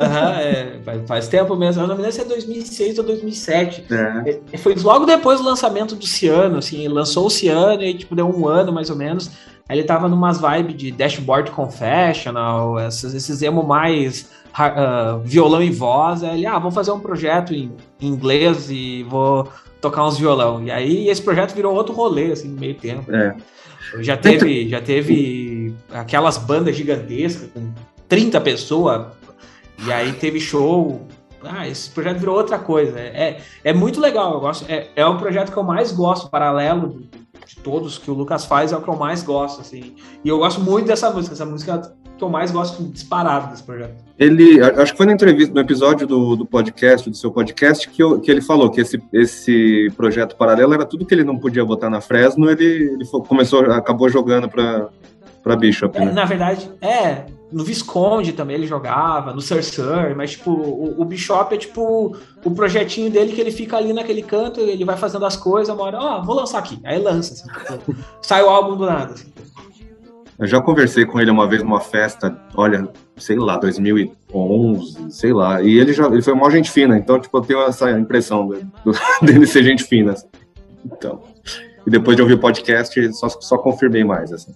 Aham, é, faz- tempo mesmo. Eu não me lembro se é 2006 ou 2007. É. É, Foi logo depois do lançamento do Ciano, assim, lançou o Ciano e tipo, deu um ano mais ou menos. Aí ele tava numas vibes de Dashboard Confessional, esses, esses emo mais ah, violão e voz. Aí ele, ah, vou fazer um projeto em, em inglês e vou tocar uns violão. E aí esse projeto virou outro rolê, assim, no meio tempo. É. Já teve, já teve aquelas bandas gigantescas com 30 pessoas, e aí teve show. Ah, esse projeto virou outra coisa. É, é muito legal, eu gosto. É, é o projeto que eu mais gosto, paralelo de, todos que o Lucas faz, é o que eu mais gosto, assim. E eu gosto muito dessa música, essa música eu mais gosto disparado desse projeto. Ele, acho que foi na entrevista, no episódio do, do podcast, do seu podcast, que, eu- que ele falou que esse, esse projeto paralelo era tudo que ele não podia botar na Fresno, ele, ele começou, acabou jogando pra, pra Bishop, É, né? na verdade, é. No Visconde também ele jogava, no Cersei, mas tipo, o, o Bishop é tipo o projetinho dele que ele fica ali naquele canto, ele vai fazendo as coisas, uma hora, ó, vou lançar aqui. Aí lança, assim, sai o álbum do nada. assim. Eu já conversei com ele uma vez numa festa, olha, sei lá, 2011, sei lá, e ele já ele foi uma gente fina, então, tipo, eu tenho essa impressão dele ser gente fina. assim. Então, e depois de ouvir o podcast, só, só confirmei mais, assim.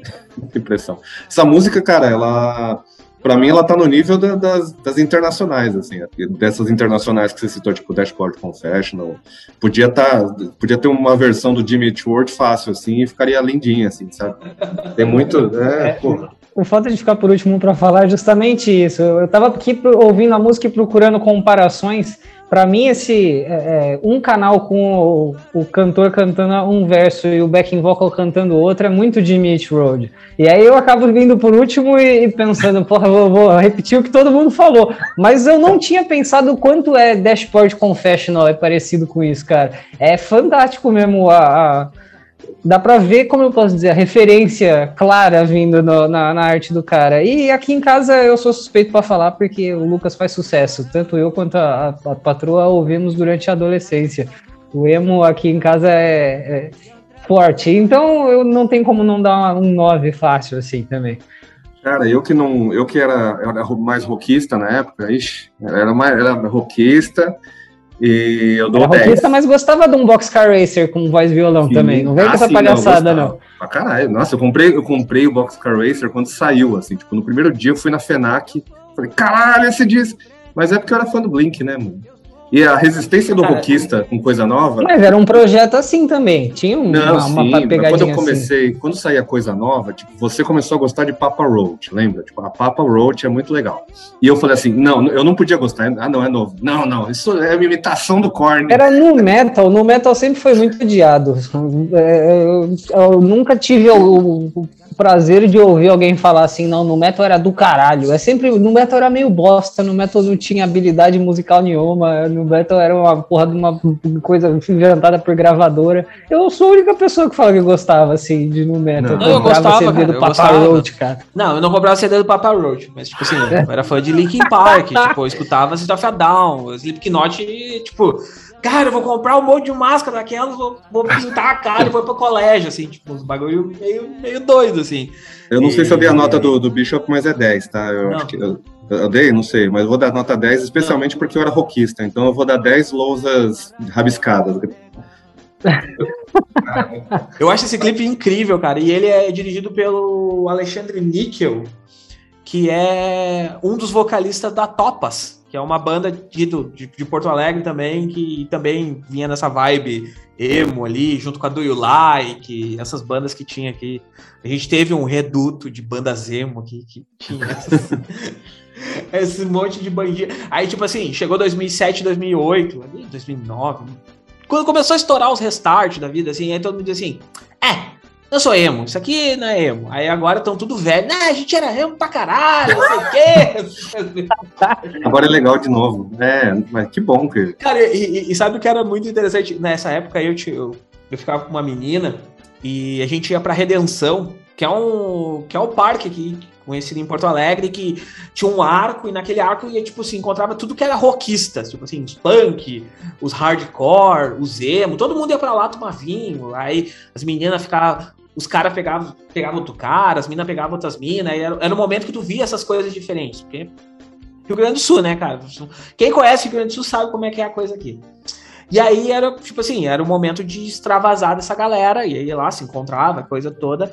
impressão. Essa música, cara, ela. Pra mim, ela tá no nível da- das, das internacionais, assim, dessas internacionais que você citou, tipo Dashboard Confessional. Podia, tá, podia ter uma versão do Jimmy World fácil, assim, e ficaria lindinha, assim, sabe? Tem muito. É, pô. O fato de ficar por último para falar é justamente isso. Eu eu tava aqui ouvindo a música e procurando comparações. Para mim, esse é, é, um canal com o, o cantor cantando um verso e o backing vocal cantando outro é muito Jimmy Eat Road. E aí eu acabo vindo por último e, e pensando, porra, vou, vou repetir o que todo mundo falou. Mas eu não tinha pensado o quanto é Dashboard Confessional é parecido com isso, cara. É fantástico mesmo a- a dá pra ver, como eu posso dizer, a referência clara vindo no- na, na arte do cara. E aqui em casa eu sou suspeito pra falar porque o Lucas faz sucesso. Tanto eu quanto a, a patroa ouvimos durante a adolescência. O emo aqui em casa é, é forte. Então eu não tenho como não dar um 9 fácil assim também. Cara, eu que não. Eu que era, era mais rockista na época, ixi, era mais era rockista e eu dou Era 10. rockista, mas gostava de um Boxcar Racer com voz e violão Sim. também. Não vem Ah, com essa sim, palhaçada, não. Pra caralho. Nossa, eu comprei, eu comprei o Boxcar Racer quando saiu, assim, tipo, no primeiro dia eu fui na FENAC, falei, caralho, esse disco. Mas é porque eu era fã do Blink, né, mano? E a resistência do Cara, rockista com coisa nova. Mas era um projeto assim também. Tinha um- Não, uma, sim, uma mas quando pegadinha eu comecei, quando saía coisa nova, tipo, você começou a gostar de Papa Roach, lembra? Tipo, a Papa Roach é muito legal. E eu falei assim, não, eu não podia gostar. Ah, não, é novo. Não, não, isso é uma imitação do Korn. Era no metal, no metal sempre foi muito odiado. É, Eu, eu nunca tive o prazer de ouvir alguém falar assim, não, no metal era do caralho. É sempre, no metal era meio bosta, no metal não tinha habilidade musical nenhuma, no metal era uma porra de uma coisa inventada por gravadora. Eu sou a única pessoa que fala que gostava, assim, de no metal. Não, eu gostava, CD cara, do eu Papa gostava. Roach, cara. Não, eu não comprava CD do Papa Roach, mas, tipo assim, eu era fã de Linkin Park, tipo, eu escutava System of a Down, Slipknot, e, tipo, cara, eu vou comprar um monte de máscara daquelas, vou, vou pintar a cara e vou pro colégio, assim, tipo, uns bagulho meio, meio doido, assim. Eu não sei se eu dei a E- nota do, do Bishop, mas é 10, tá? Eu Não. acho que. Eu, eu dei? Não sei, mas eu vou dar nota 10, especialmente porque eu era rockista. Então eu vou dar 10 lousas rabiscadas. Eu acho esse clipe incrível, cara. E ele é dirigido pelo Alexandre Níquel, que é um dos vocalistas da Topas, que é uma banda de, de, de Porto Alegre também, que também vinha nessa vibe emo ali, junto com a Do You Like, essas bandas que tinha aqui. A gente teve um reduto de bandas emo aqui, que tinha essas- esse monte de bandinha. Aí, tipo assim, chegou 2007, 2008, ali, 2009, quando começou a estourar os restart da vida, assim, aí todo mundo diz assim: é, eu sou emo, isso aqui não é emo. Aí agora estão tudo velho, né? A gente era emo pra caralho, não sei o quê. Agora é legal de novo. É, mas que bom que. Cara, e, e- sabe o que era muito interessante? Nessa época eu, te- eu, eu ficava com uma menina e a gente ia pra Redenção, que é um, que é um parque aqui, conhecido em Porto Alegre, que tinha um arco e naquele arco ia, tipo assim, encontrava tudo que era rockista, tipo assim, os punk, os hardcore, os emo, todo mundo ia pra lá tomar vinho, aí as meninas ficavam, os caras pegavam, pegavam outro cara, as minas pegavam outras minas, era, era o momento que tu via essas coisas diferentes, porque Rio Grande do Sul, né, cara? Quem conhece Rio Grande do Sul sabe como é que é a coisa aqui. E aí era, tipo assim, era o momento de extravasar dessa galera, e aí lá se encontrava, coisa toda.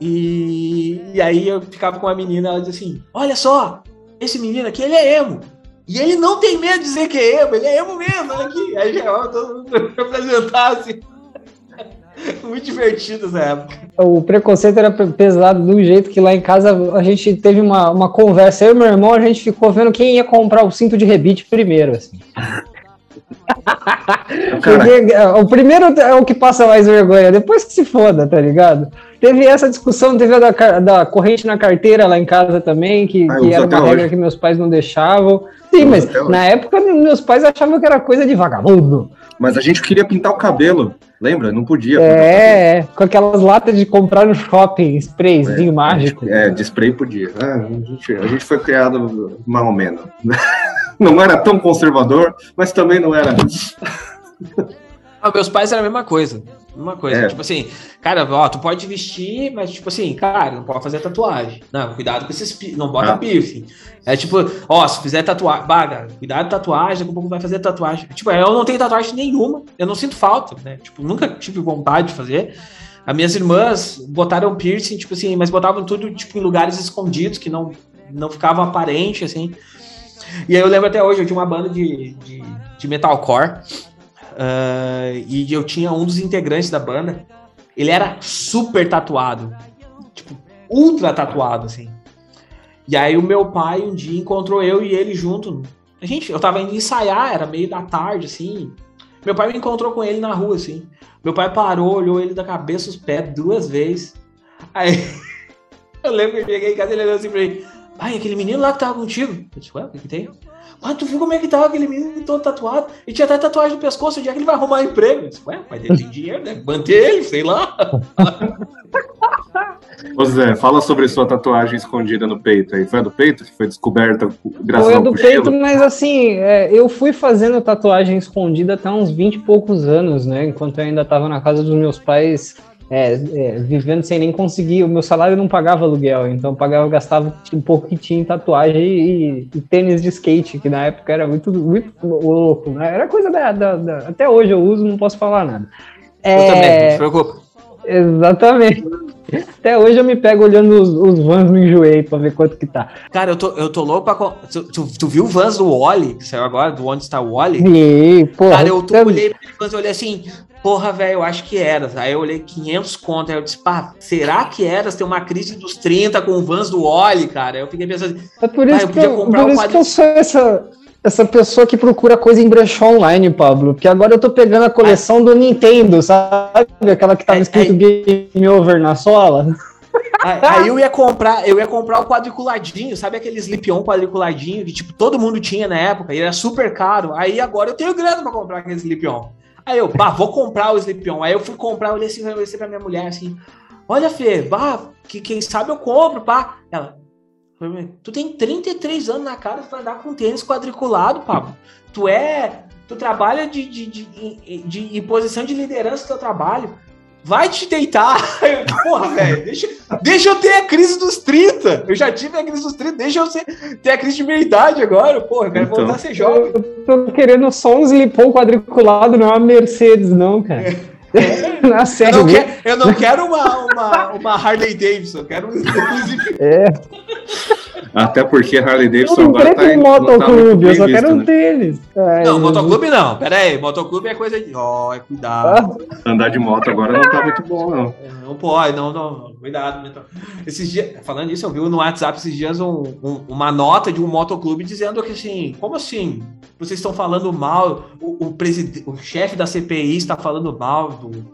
E, e aí eu ficava com uma menina, ela dizia assim: Olha só, esse menino aqui, ele é emo. E ele não tem medo de dizer que é emo, ele é emo mesmo, olha aqui. Aí já todo mundo apresentar assim. Muito divertido essa época. O preconceito era pe- pesado do jeito que lá em casa a gente teve uma, uma conversa. Eu e meu irmão, a gente ficou vendo quem ia comprar o cinto de rebite primeiro. Assim. Porque é, o primeiro é o que passa mais vergonha, depois que se foda, tá ligado? Teve essa discussão, teve a da, da corrente na carteira lá em casa também, que, Ah, que era uma regra hoje. que meus pais não deixavam. Sim, Eu mas na época meus pais achavam que era coisa de vagabundo. mas a gente queria pintar o cabelo. Lembra? Não podia. cabelo. É, com aquelas latas de comprar no shopping, sprayzinho mágico. É, de spray podia. Ah, a, gente, a gente foi criado mais ou menos. Não era tão conservador, mas também não era. Ah, meus pais eram a mesma coisa. Mesma coisa. É. Tipo assim, cara, ó, tu pode vestir, mas tipo assim, cara, não pode fazer tatuagem. Não, cuidado com esses não bota Ah. piercing. É tipo, ó, se fizer tatuagem, baga, cuidado com tatuagem, daqui a pouco vai fazer tatuagem. Tipo, eu não tenho tatuagem nenhuma, eu não sinto falta, né? Tipo, nunca tive vontade de fazer. As minhas irmãs botaram piercing, tipo assim, mas botavam tudo tipo em lugares escondidos que não não ficavam aparente assim. E aí eu lembro até hoje, eu tinha uma banda de, de, de metalcore. Ah, e eu tinha um dos integrantes da banda. Ele era super tatuado. Tipo, ultra tatuado, assim. E aí o meu pai um dia encontrou eu e ele junto. A gente, eu tava indo ensaiar, era meio da tarde, assim. Meu pai me encontrou com ele na rua, assim. Meu pai parou, olhou ele da cabeça aos pés duas vezes. Aí eu lembro que eu cheguei em casa e ele olhou assim pra mim. Pai, aquele menino lá que tava contigo. Eu disse, ué, o que, que tem? Mas tu viu como é que tava aquele menino todo tatuado? E tinha até tatuagem no pescoço, onde é que ele vai arrumar emprego? Eu disse, ué, mas ele tem dinheiro, né? Manter ele, sei lá. Ô Zé, fala sobre sua tatuagem escondida no peito aí. Foi a do peito que foi descoberta graças Foi ao do cochilo? peito, mas assim, é, eu fui fazendo tatuagem escondida até uns 20 e poucos anos, né? Enquanto eu ainda estava na casa dos meus pais, é, é, vivendo sem nem conseguir. O meu salário não pagava aluguel, então eu pagava, eu gastava um pouco que tinha em tatuagem e, e tênis de skate, que na época era muito, muito louco, né? Era coisa da, da- da- Até hoje eu uso, não posso falar nada. Eu É, também, não se preocupa. Exatamente. Até hoje eu me pego olhando os, os vans no enjoei pra ver quanto que tá. Cara, eu tô, eu tô louco pra. Tu, tu, tu viu o Vans do Wally, que saiu agora, do Onde Está o Wally? E, porra, Cara, eu tô, é- olhei pra e olhei assim, porra, velho, eu acho que era. Aí eu olhei 500 conto, aí eu disse, pá, será que era? Tem uma crise dos 30 com o Vans do Wally, cara? Eu fiquei pensando, É por Ah, isso, eu que, podia eu, comprar por um isso que quadro- eu sou essa, essa pessoa que procura coisa em brechó online, Pablo. Porque agora eu tô pegando a coleção do Nintendo, sabe? Aquela que tava É, escrito Game Over na sola. Aí, aí eu ia comprar, eu ia comprar o quadriculadinho, sabe aquele slip-on quadriculadinho que tipo todo mundo tinha na época, e era super caro. Aí agora eu tenho grana pra comprar aquele slip-on. Aí eu, bah, vou comprar o slip-on. Aí eu fui comprar, eu olhei assim, eu olhei assim pra minha mulher assim: "Olha, Fê, bah, que quem sabe eu compro, pá". Ela: "Tu tem 33 anos na cara, tu vai andar com tênis quadriculado, Pablo. Tu é, tu trabalha de, de, de, de, de- em posição de liderança do teu trabalho. Vai te deitar. Porra, velho, deixa, deixa eu ter a crise dos 30. Eu já tive a crise dos 30, deixa eu ser- ter a crise de meia idade agora. Porra, eu quero Então. voltar a ser jovem. Eu tô querendo só um slipão quadriculado, não é uma Mercedes, não, cara. Na Eu série. não, quero, eu não quero uma, uma, uma Harley Davidson, eu quero um. É, Até porque Harley Davidson não agora tá, um não tá motoclube, eu só quero um né? tênis. Ai, Não, Jesus. motoclube não. Pera aí, motoclube é coisa de. Ó, é cuidado. Andar de moto agora não tá muito bom, não. Não pode, não, não. Cuidado. Mentor. Esses dias, falando isso, eu vi no WhatsApp esses dias um- um- uma nota de um motoclube dizendo que assim, como assim? Vocês estão falando mal, o, o, preside- o chefe da CPI está falando mal do-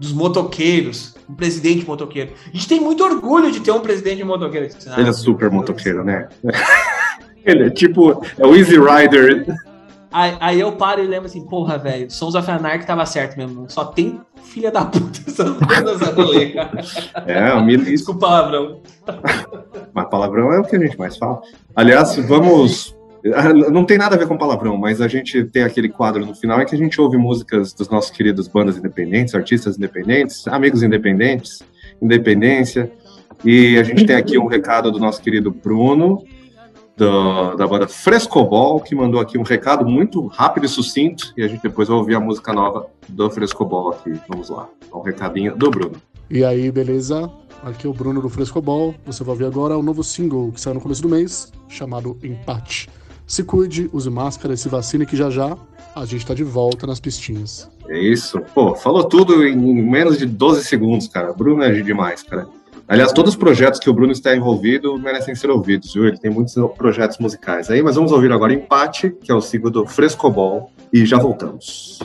dos motoqueiros, o presidente motoqueiro. A gente tem muito orgulho de ter um presidente motoqueiro. Ah, Ele é super motoqueiro, né? Ele é tipo, é o Easy Rider. Aí, aí eu paro e lembro assim, porra, velho, Sons of Anarchy tava certo mesmo. Só tem filha da puta nessa rolê, cara. É, o Desculpa o palavrão. Mas palavrão é o que a gente mais fala. Aliás, vamos. Ah, Não tem nada a ver com palavrão, mas a gente tem aquele quadro no final em que a gente ouve músicas dos nossos queridos bandas independentes, artistas independentes, amigos independentes, independência. E a gente tem aqui um recado do nosso querido Bruno, do- da banda Frescobol, que mandou aqui um recado muito rápido e sucinto. E a gente depois vai ouvir a música nova do Frescobol aqui. Vamos lá. Um recadinho do Bruno. E aí, beleza? Aqui é o Bruno do Frescobol. Você vai ouvir agora o novo single que saiu no começo do mês, chamado Empate. Se cuide, use máscara e se vacine que já já a gente tá de volta nas pistinhas. É isso. Pô, falou tudo em menos de 12 segundos, cara. Bruno é demais, cara. Aliás, todos os projetos que o Bruno está envolvido merecem ser ouvidos, viu? Ele tem muitos projetos musicais aí, mas vamos ouvir agora Empate, que é o single do Frescobol, e já voltamos.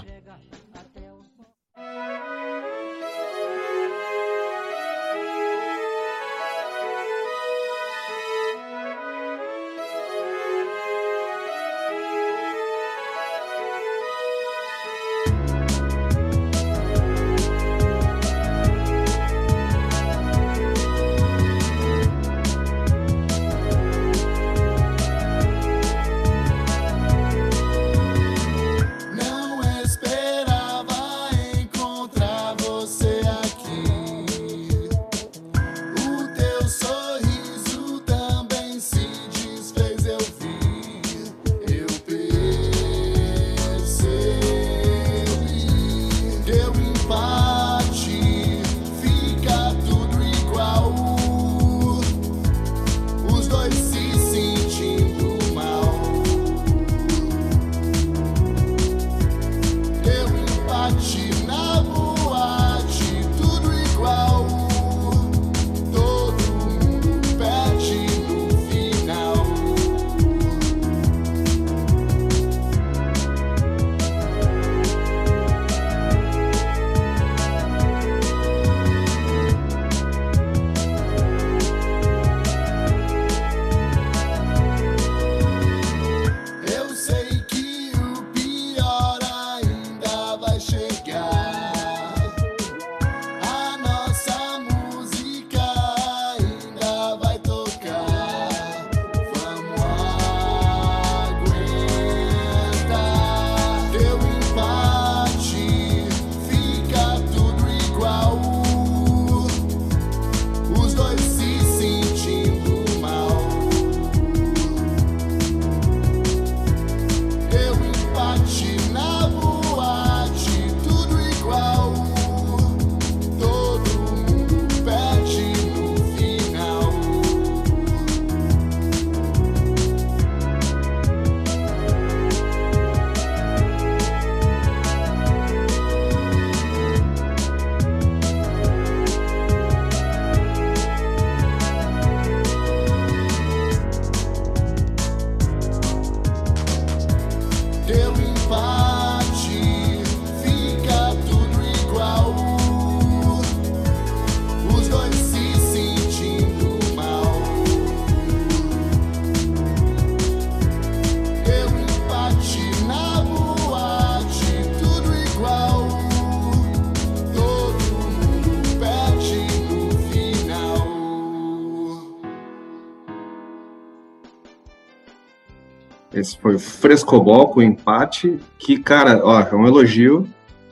Foi o Frescobol com empate, que, cara, ó, é um elogio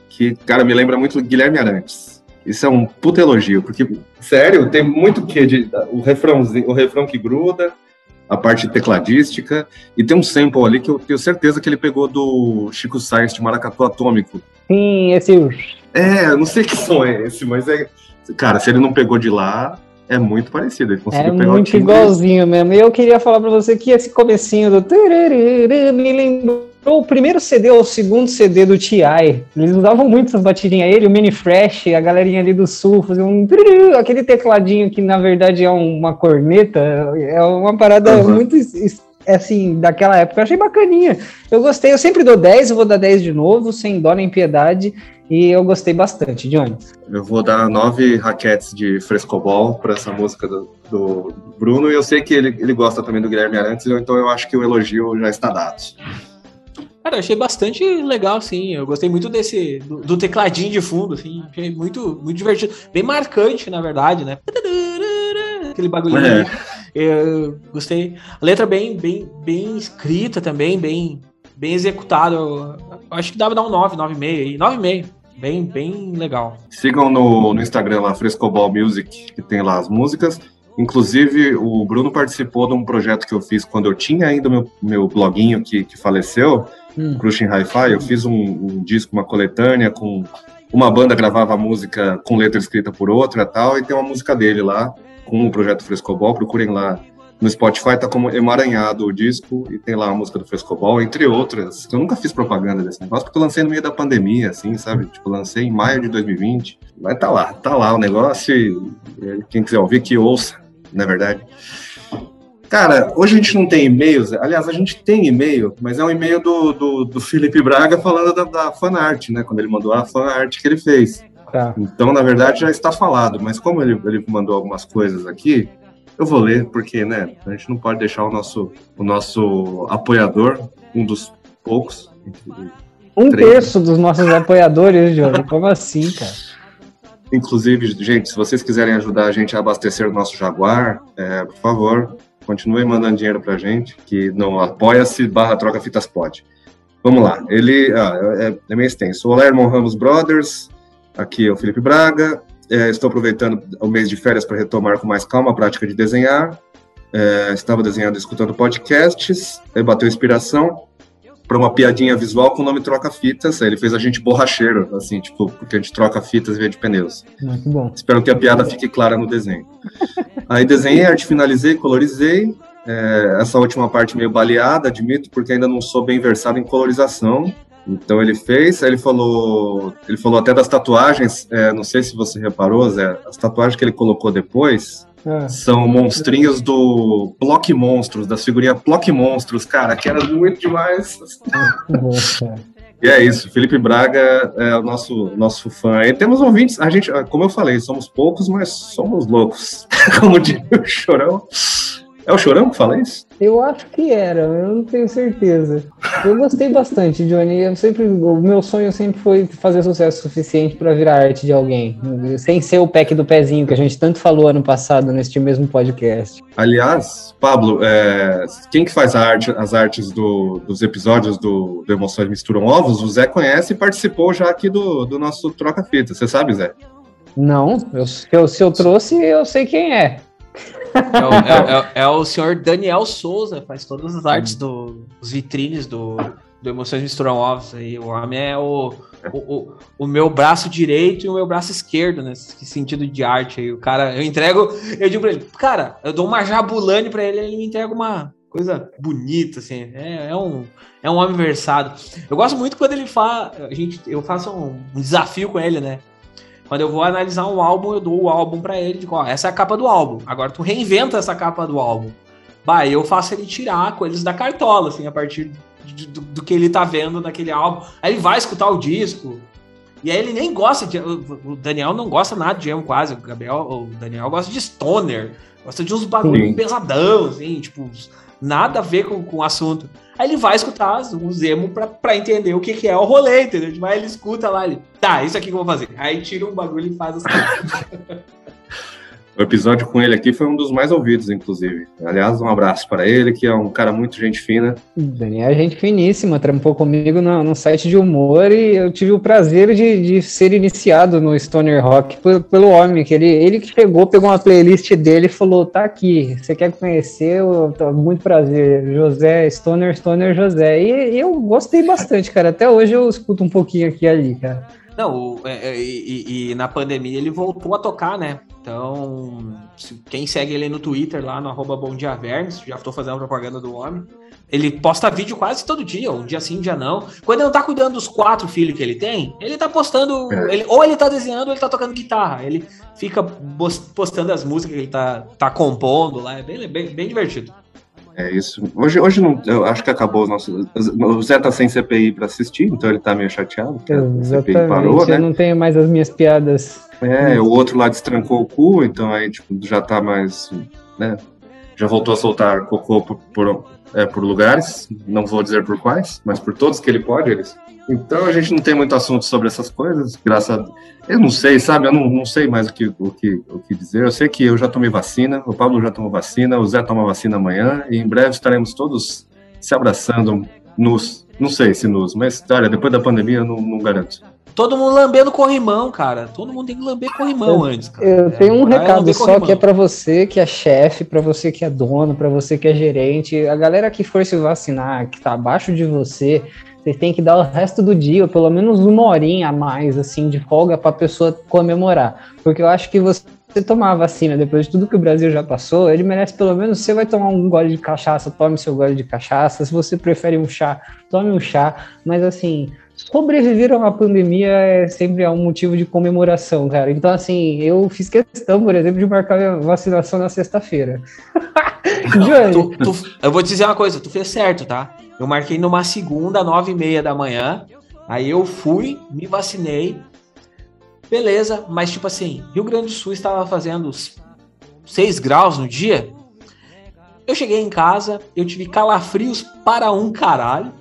que, cara, me lembra muito Guilherme Arantes. Isso é um puta elogio, porque, sério, tem muito que de o refrãozinho, o refrão que gruda, a parte tecladística, e tem um sample ali que eu tenho certeza que ele pegou do Chico Sainz de Maracatu Atômico. Sim, esse. É, eu não sei que som é esse, mas é. Cara, se ele não pegou de lá, é muito parecido. Ele É conseguiu pegar o muito timbre. igualzinho mesmo. E eu queria falar pra você que esse comecinho do me lembrou o primeiro CD ou o segundo CD do T.I. Eles usavam muito essas batidinhas. Ele, o Mini Fresh, a galerinha ali do sul, faziam um aquele tecladinho que na verdade é uma corneta. É uma parada Uhum. muito assim, daquela época. Eu achei bacaninha. Eu gostei, eu sempre dou 10, eu vou dar 10 de novo, sem dó nem piedade. E eu gostei bastante, Johnny. Eu vou dar nove raquetes de frescobol para essa música do, do Bruno, e eu sei que ele, ele gosta também do Guilherme Arantes, então eu acho que o elogio já está dado. Cara, eu achei bastante legal, sim. Eu gostei muito desse. do, do tecladinho de fundo, assim. Achei muito, muito divertido. Bem marcante, na verdade, né? Aquele bagulhinho. É. ali. Eu gostei. A letra bem, bem, bem escrita também, bem, bem executada. Eu acho que dava dar um 9, 9,5 aí. 9,5. Bem, bem legal. Sigam no, no Instagram lá, Frescobol Music, que tem lá as músicas. Inclusive, o Bruno participou de um projeto que eu fiz quando eu tinha ainda meu, meu bloguinho que, que faleceu, Hum. Crushing Hi-Fi. Eu fiz um, um disco, uma coletânea com uma banda gravava a música com letra escrita por outra e tal, e tem uma música dele lá com o projeto Frescobol. Procurem lá no Spotify, tá como emaranhado o disco e tem lá a música do Frescobol, entre outras. Eu nunca fiz propaganda desse negócio porque eu lancei no meio da pandemia, assim, sabe? Tipo, lancei em maio de 2020. Mas tá lá, tá lá o negócio. E quem quiser ouvir, que ouça, na é verdade. Cara, hoje a gente não tem e-mails. Aliás, a gente tem e-mail, mas é um e-mail do, do, do Felipe Braga falando da, da fanart, né? Quando ele mandou a fanart que ele fez. Tá. Então, na verdade, já está falado. Mas como ele, ele mandou algumas coisas aqui, eu vou ler, porque, né? A gente não pode deixar o nosso, o nosso apoiador, um dos poucos. Um Três. terço dos nossos apoiadores, Johnny. Como assim, cara? Inclusive, gente, se vocês quiserem ajudar a gente a abastecer o nosso Jaguar, é, por favor, continuem mandando dinheiro pra gente, que não apoia-se barra troca fitas pode. Vamos lá, ele ah, é, é meio extenso. Olá, irmão Ramos Brothers, aqui é o Felipe Braga. É, estou aproveitando o mês de férias para retomar com mais calma a prática de desenhar. É, estava desenhando e escutando podcasts, aí bateu inspiração para uma piadinha visual com o nome Troca Fitas. Aí ele fez a gente borracheiro, assim, tipo, porque a gente troca fitas via de pneus. Muito bom. Espero que a piada fique clara no desenho. Aí desenhei, arte finalizei, colorizei. É, essa última parte meio baleada, admito, porque ainda não sou bem versado em colorização. Então ele fez, aí ele falou, ele falou até das tatuagens. é, não sei se você reparou, Zé, as tatuagens que ele colocou depois Ah, são monstrinhos do Block Monstros, das figurinhas Block Monstros, cara, que era muito demais. E é isso, Felipe Braga é o nosso, nosso fã. E temos ouvintes, a gente, como eu falei, somos poucos, mas somos loucos. Como diria o Chorão. É o Chorão que fala isso? Eu acho que era, eu não tenho certeza. Eu gostei bastante, Johnny. Eu sempre, o meu sonho sempre foi fazer sucesso suficiente para virar arte de alguém, sem ser o pack do pezinho que a gente tanto falou ano passado neste mesmo podcast. Aliás, Pablo, é, quem que faz arte, as artes do- dos episódios do, do Emoções Misturam Ovos, o Zé conhece e participou já aqui do, do nosso Troca-Fita. Você sabe, Zé? Não, eu, se, eu, se eu trouxe, eu sei quem é. É o, é- é- é o senhor Daniel Souza, faz todas as artes do- dos vitrines do, do Emoções Misturam Ovos. Aí. O homem é o, o, o, o meu braço direito e o meu braço esquerdo, nesse sentido de arte. Aí o cara, eu entrego, eu digo pra ele, cara, eu dou uma jabulane pra ele, ele me entrega uma coisa bonita, assim. É, é um, é um homem versado. Eu gosto muito quando ele fala, a gente, eu faço um, um desafio com ele, né? Quando eu vou analisar um álbum, eu dou o álbum pra ele, digo, ó, essa é a capa do álbum. Agora tu reinventa essa capa do álbum. Bah, eu faço ele tirar coisas da cartola, assim, a partir de- do, do que ele tá vendo naquele álbum. Aí ele vai escutar o disco. E aí ele nem gosta de. O Daniel não gosta nada de emo quase. O Gabriel, o Daniel gosta de stoner. Gosta de uns bagulho Sim. pesadão, assim, tipo, nada a ver com, com o assunto. Aí ele vai escutar os- os emo pra, pra entender o que, que é o rolê, entendeu? Tipo, Aí ele escuta lá, ele, tá, isso aqui que eu vou fazer. Aí tira um bagulho e faz assim. O episódio com ele aqui foi um dos mais ouvidos, inclusive. Aliás, um abraço para ele, que é um cara muito gente fina. Daniel é gente finíssima, trampou comigo no, no site de humor e eu tive o prazer de, de ser iniciado no Stoner Rock pelo, pelo homem, que ele, ele que chegou, pegou uma playlist dele e falou, tá aqui, você quer conhecer? Eu, tô- muito prazer, José, Stoner, Stoner José. E, e eu gostei bastante, cara, até hoje eu escuto um pouquinho aqui e ali, cara. Não, o- é, é, e, e- e na pandemia ele voltou a tocar, né? Então, quem segue ele no Twitter, lá no arroba Bom Dia Vermes, já estou fazendo propaganda do homem. Ele posta vídeo quase todo dia, um dia sim, um dia não. Quando ele não tá cuidando dos quatro filhos que ele tem, ele tá postando. É. ele- ou ele tá desenhando ou ele tá tocando guitarra. Ele fica postando as músicas que ele tá, tá compondo lá. É bem, bem, bem divertido. É isso. Hoje, hoje não, eu acho que acabou o nosso. O Zé tá sem CPI para assistir, então ele tá meio chateado. porque a CPI parou, eu né? não tenho mais as minhas piadas. É, o outro lá destrancou o cu, então aí, tipo, já tá mais, né? Já voltou a soltar cocô por, por, é, por lugares, não vou dizer por quais, mas por todos que ele pode, eles. Então a gente não tem muito assunto sobre essas coisas, graças a Eu não sei, sabe? Eu não, não sei mais o que, o, que, o que dizer. Eu sei que eu já tomei vacina, o Pablo já tomou vacina, o Zé toma vacina amanhã, e em breve estaremos todos se abraçando nos. Não sei se nos, mas olha, depois da pandemia eu não, não garanto. Todo mundo lambendo corrimão, cara. Todo mundo tem que lamber corrimão antes, cara. Eu tenho um recado só corrimão. que é pra você que é chefe, pra você que é dono, pra você que é gerente, a galera que for se vacinar, que tá abaixo de você, você tem que dar o resto do dia, ou pelo menos uma horinha a mais, assim, de folga pra pessoa comemorar. Porque eu acho que você tomar a vacina depois de tudo que o Brasil já passou, ele merece pelo menos, você vai tomar um gole de cachaça, tome seu gole de cachaça, se você prefere um chá, tome um chá, mas assim, sobreviver a uma pandemia é sempre um motivo de comemoração, cara. Então, assim, eu fiz questão, por exemplo, de marcar minha vacinação na sexta-feira. Eu vou te dizer uma coisa, tu fez certo, tá? Eu marquei numa segunda, nove e meia da manhã. Aí eu fui, me vacinei. Beleza, mas tipo assim, Rio Grande do Sul estava fazendo 6 graus no dia. Eu cheguei em casa, eu tive calafrios para um caralho.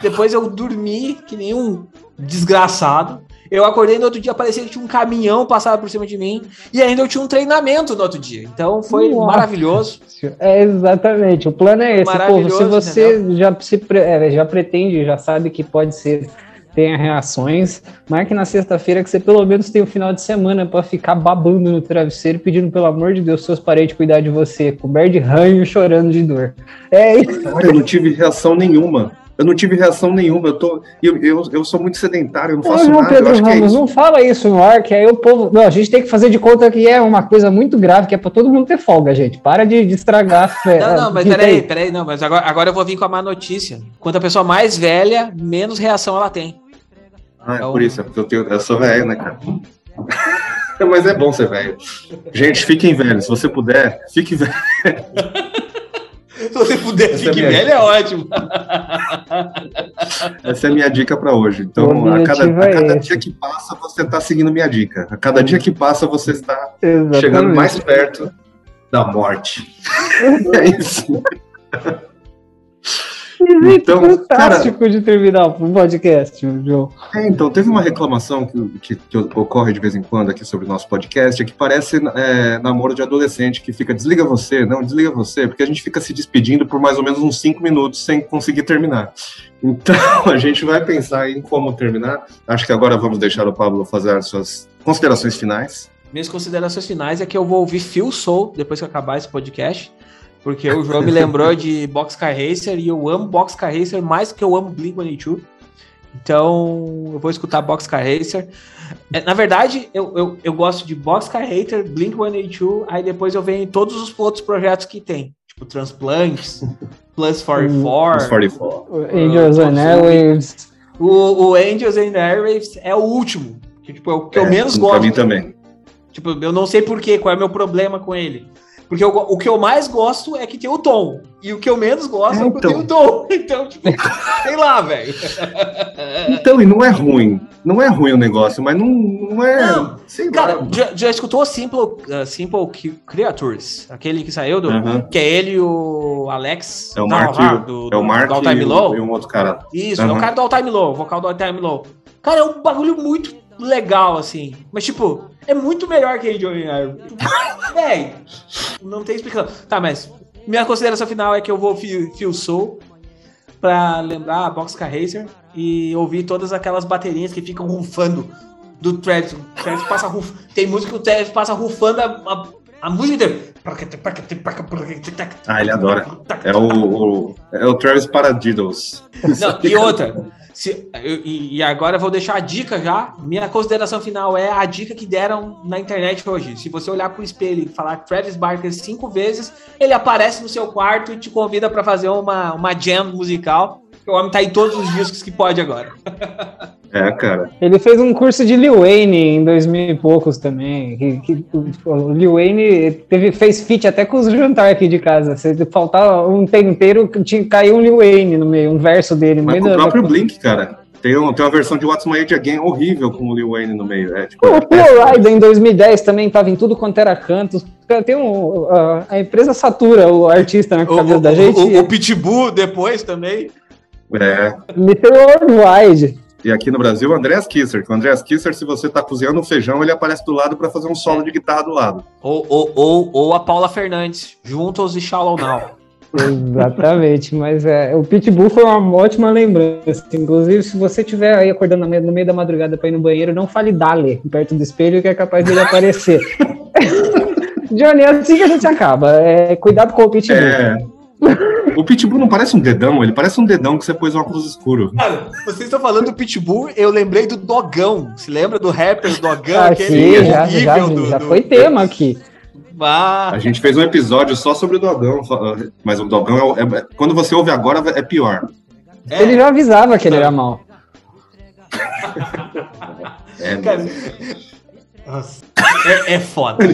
Depois eu dormi que nem um desgraçado. Eu acordei no outro dia, parecia que tinha um caminhão passado por cima de mim. E ainda eu tinha um treinamento no outro dia. Então foi Nossa. maravilhoso. É exatamente, o plano é esse. Pô, se você já, se, pre- é, já pretende, já sabe que pode ser, tenha reações, marque na sexta-feira que você pelo menos tem o final de semana pra ficar babando no travesseiro, pedindo pelo amor de Deus seus parentes cuidar de você, coberto de ranho, chorando de dor. É isso. Eu não tive reação nenhuma. Eu não tive reação nenhuma. Eu, tô, eu, eu, eu sou muito sedentário, eu não faço nada. Eu Pedro acho que é Ramos, isso. não fala isso no ar, que aí o povo. Não, a gente tem que fazer de conta que é uma coisa muito grave, que é pra todo mundo ter folga, gente. Para de, de estragar a fé. Não, não, mas peraí, aí. peraí, não, mas agora, agora eu vou vir com a má notícia. Quanto a pessoa mais velha, menos reação ela tem. Ah, é por isso, é porque eu, tenho, eu sou velho, né, cara? Mas é bom ser velho. Gente, fiquem velhos. Se você puder, fique velho. Se você puder, Essa é fique minha velho, é ótimo. Essa é a minha dica pra hoje. Então, a cada, a é cada dia que passa, você está seguindo minha dica. A cada dia que passa, você está Exatamente. chegando mais perto da morte. é isso. Então, Fantástico de terminar o podcast, João. É, então, teve uma reclamação que, que- que ocorre de vez em quando aqui sobre o nosso podcast, que parece é, namoro de adolescente, que fica desliga você, não, desliga você, porque a gente fica se despedindo por mais ou menos uns cinco minutos sem conseguir terminar. Então, a gente vai pensar em como terminar. Acho que agora vamos deixar o Pablo fazer as suas considerações finais. Minhas considerações finais é que eu vou ouvir Phil Soul depois que acabar esse podcast. Porque o João me lembrou de Boxcar Racer e eu amo Boxcar Racer mais do que eu amo Blink-182. Então, eu vou escutar Boxcar Racer. É, Na verdade, eu, eu, eu gosto de Boxcar Racer, Blink-182, aí depois eu venho em todos os outros projetos que tem. Tipo, Transplantes, Plus 44. Os 44. O Angels and Airwaves. O, o Angels and Airwaves é o último. Que, tipo, é o que eu É, menos pra gosto. mim também. Tipo, eu não sei porquê, qual é o meu problema com ele. Porque eu o que eu mais gosto é que tem o tom. E o que eu menos gosto é, É, que tem o tom. Então, tipo, sei lá, velho. Então, e não é ruim. Não é ruim o negócio, mas não, não é. Não, Cara, lá. já, já escutou Simple, uh, Simple Creatures? Aquele que saiu do. Que é ele e o Alex. É o Mark, do, é o Mark do All Time Low. e um outro cara. Isso, é Aham. o cara do All Time Low, o vocal do All Time Low. Cara, é um bagulho muito legal, assim. Mas, tipo, é muito melhor que Johnny Ive. Véi, não tem explicação. Tá, mas minha consideração final é que eu vou fio, Soul pra lembrar a Boxcar Racer e ouvir todas aquelas baterias que ficam rufando do Travis. O Travis passa ruf... Tem música que o Travis passa rufando a, a, a música inteira. Ah, ele adora. É o, o- é o Travis Paradiddles. Não, e outra. Se- eu- e, agora eu vou deixar a dica já. Minha consideração final é a dica que deram na internet hoje. Se você olhar pro espelho e falar Travis Barker cinco vezes, ele aparece no seu quarto e te convida para fazer uma, uma jam musical. O homem tá em todos os discos que pode agora. É, cara. Ele fez um curso de Lil Wayne em 2000 e poucos também. Que, que- o Lil Wayne teve, fez feat até com os jantar aqui de casa. Se faltar um tempero, tinha caiu um Lil Wayne no meio, um verso dele no Mas meio o da- próprio da- Blink, cara. Tem, um- tem uma versão de What's My Age Again horrível com o Lil Wayne no meio. É, tipo, O Florida em 2010 também estava em tudo quanto era canto. Tem um, a, a empresa satura o artista na cabeça da gente. o, o Pitbull depois também. é. Mr. Worldwide. E aqui no Brasil, o Andreas Kisser. O Andreas Kisser, se você tá cozinhando um feijão, ele aparece do lado pra fazer um solo de guitarra do lado. Ou, ou, ou, ou a Paula Fernandes, juntos e Shallow Now. Exatamente, mas é, o Pitbull foi uma ótima lembrança. Inclusive, se você estiver aí acordando no meio, no meio da madrugada para ir no banheiro, não fale Dale perto do espelho que é capaz dele aparecer. Johnny, é assim que a gente acaba. É, cuidado com o Pitbull. É. O Pitbull não parece um dedão, ele parece um dedão que você pôs um óculos escuro. Cara, vocês estão falando do Pitbull, eu lembrei do Dogão. Se lembra do rapper Dogão? Ah, aquele sim, já, já, do- já do- foi tema aqui. Ah, A gente fez um episódio só sobre o Dogão, mas o Dogão, é, é- quando você ouve agora, é pior. é, Ele já avisava que ele era mal. É, cara, é, é foda.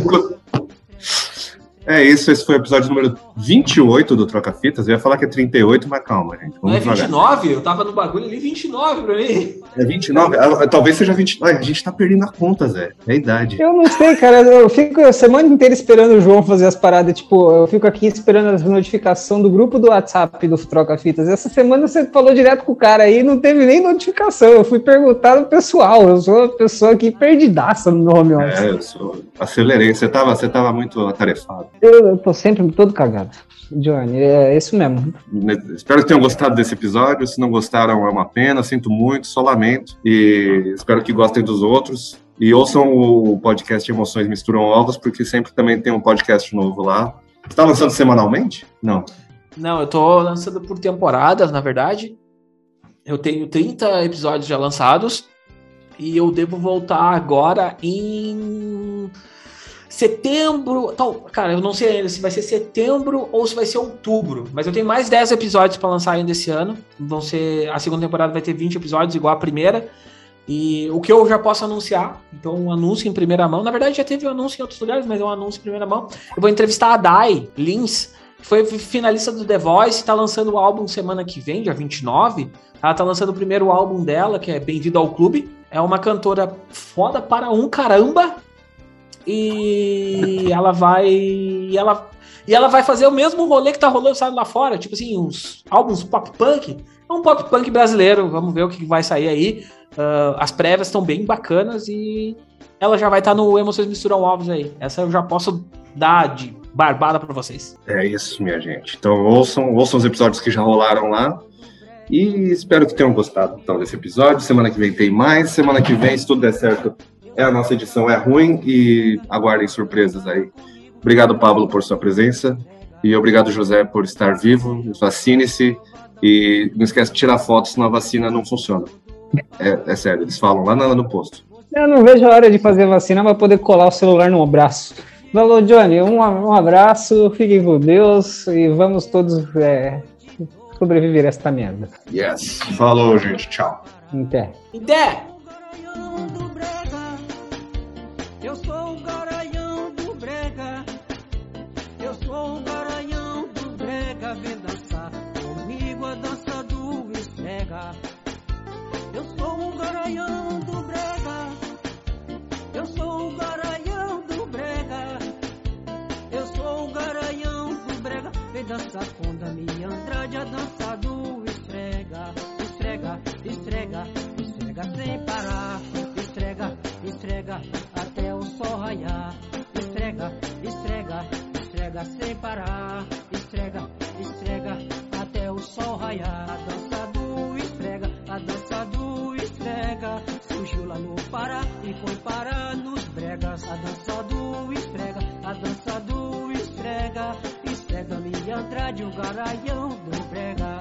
É isso, esse foi o episódio número 28 do Troca Fitas. Eu ia falar que é 38, mas calma, gente. Não é Vamos devagar. 29? Eu tava no bagulho ali, 29 pra mim. É 29? Ah, Talvez seja 29. A gente tá perdendo a conta, Zé. É a idade. Eu não sei, cara. Eu fico a semana inteira esperando o João fazer as paradas. Tipo, eu fico aqui esperando as notificações do grupo do WhatsApp do Troca Fitas. Essa semana você falou direto com o cara aí, não teve nem notificação. Eu fui perguntar do pessoal. Eu sou uma pessoa aqui perdidaça no home office. É, eu sou- acelerei. Você tava, você tava muito atarefado. Eu, eu tô sempre todo cagado. Johnny, é isso mesmo. Espero que tenham gostado desse episódio. Se não gostaram, é uma pena. Sinto muito, só lamento. E espero que gostem dos outros. E ouçam o podcast Emoções Misturam Ovos, porque sempre também tem um podcast novo lá. Você tá lançando semanalmente? Não. Não, eu tô lançando por temporadas, na verdade. Eu tenho 30 episódios já lançados. E eu devo voltar agora em setembro. Então, cara, eu não sei ainda se vai ser setembro ou se vai ser outubro. Mas eu tenho mais 10 episódios pra lançar ainda esse ano. Vão ser. A segunda temporada vai ter 20 episódios, igual a primeira. E o que eu já posso anunciar, então um anúncio em primeira mão. Na verdade, já teve um anúncio em outros lugares, mas é um anúncio em primeira mão. Eu vou entrevistar a Dai Lins, que foi finalista do The Voice, tá lançando o álbum semana que vem, dia 29. Ela tá lançando o primeiro álbum dela, que é Bem-vindo ao Clube. É uma cantora foda para um caramba. E ela vai. E ela, e ela vai fazer o mesmo rolê que tá rolando sabe, lá fora. Tipo assim, uns álbuns pop punk. É um pop punk brasileiro. Vamos ver o que vai sair aí. Ah, as prévias estão bem bacanas e ela já vai estar no Emoções Misturam Ovos aí. Essa eu já posso dar de barbada pra vocês. É isso, minha gente. Então ouçam, ouçam os episódios que já rolaram lá. E espero que tenham gostado então, desse episódio. Semana que vem tem mais. Semana que vem, se tudo der certo, é a nossa edição é ruim e aguardem surpresas aí. Obrigado, Pablo, por sua presença. E obrigado, José, por estar vivo. Vacine-se. E não esquece de tirar foto, senão a vacina não funciona. É, é sério, eles falam lá no, no posto. Eu não vejo a hora de fazer vacina para poder colar o celular no braço. Falou, Johnny, um, um abraço, fiquem com Deus e vamos todos é, sobreviver a esta merda. Yes. Falou, gente. Tchau. Até. Até! brega. Eu sou o garanhão do brega. Eu sou o garanhão do brega. Eu sou o garanhão do brega. Vem dançar com minha Andrade a dança do estrega. Estrega, estrega, estrega sem parar. Estrega, estrega até o sol raiar. Estrega, estrega, estrega sem parar. Estrega, estrega até o sol raiar. Andrade, o garaião do brega.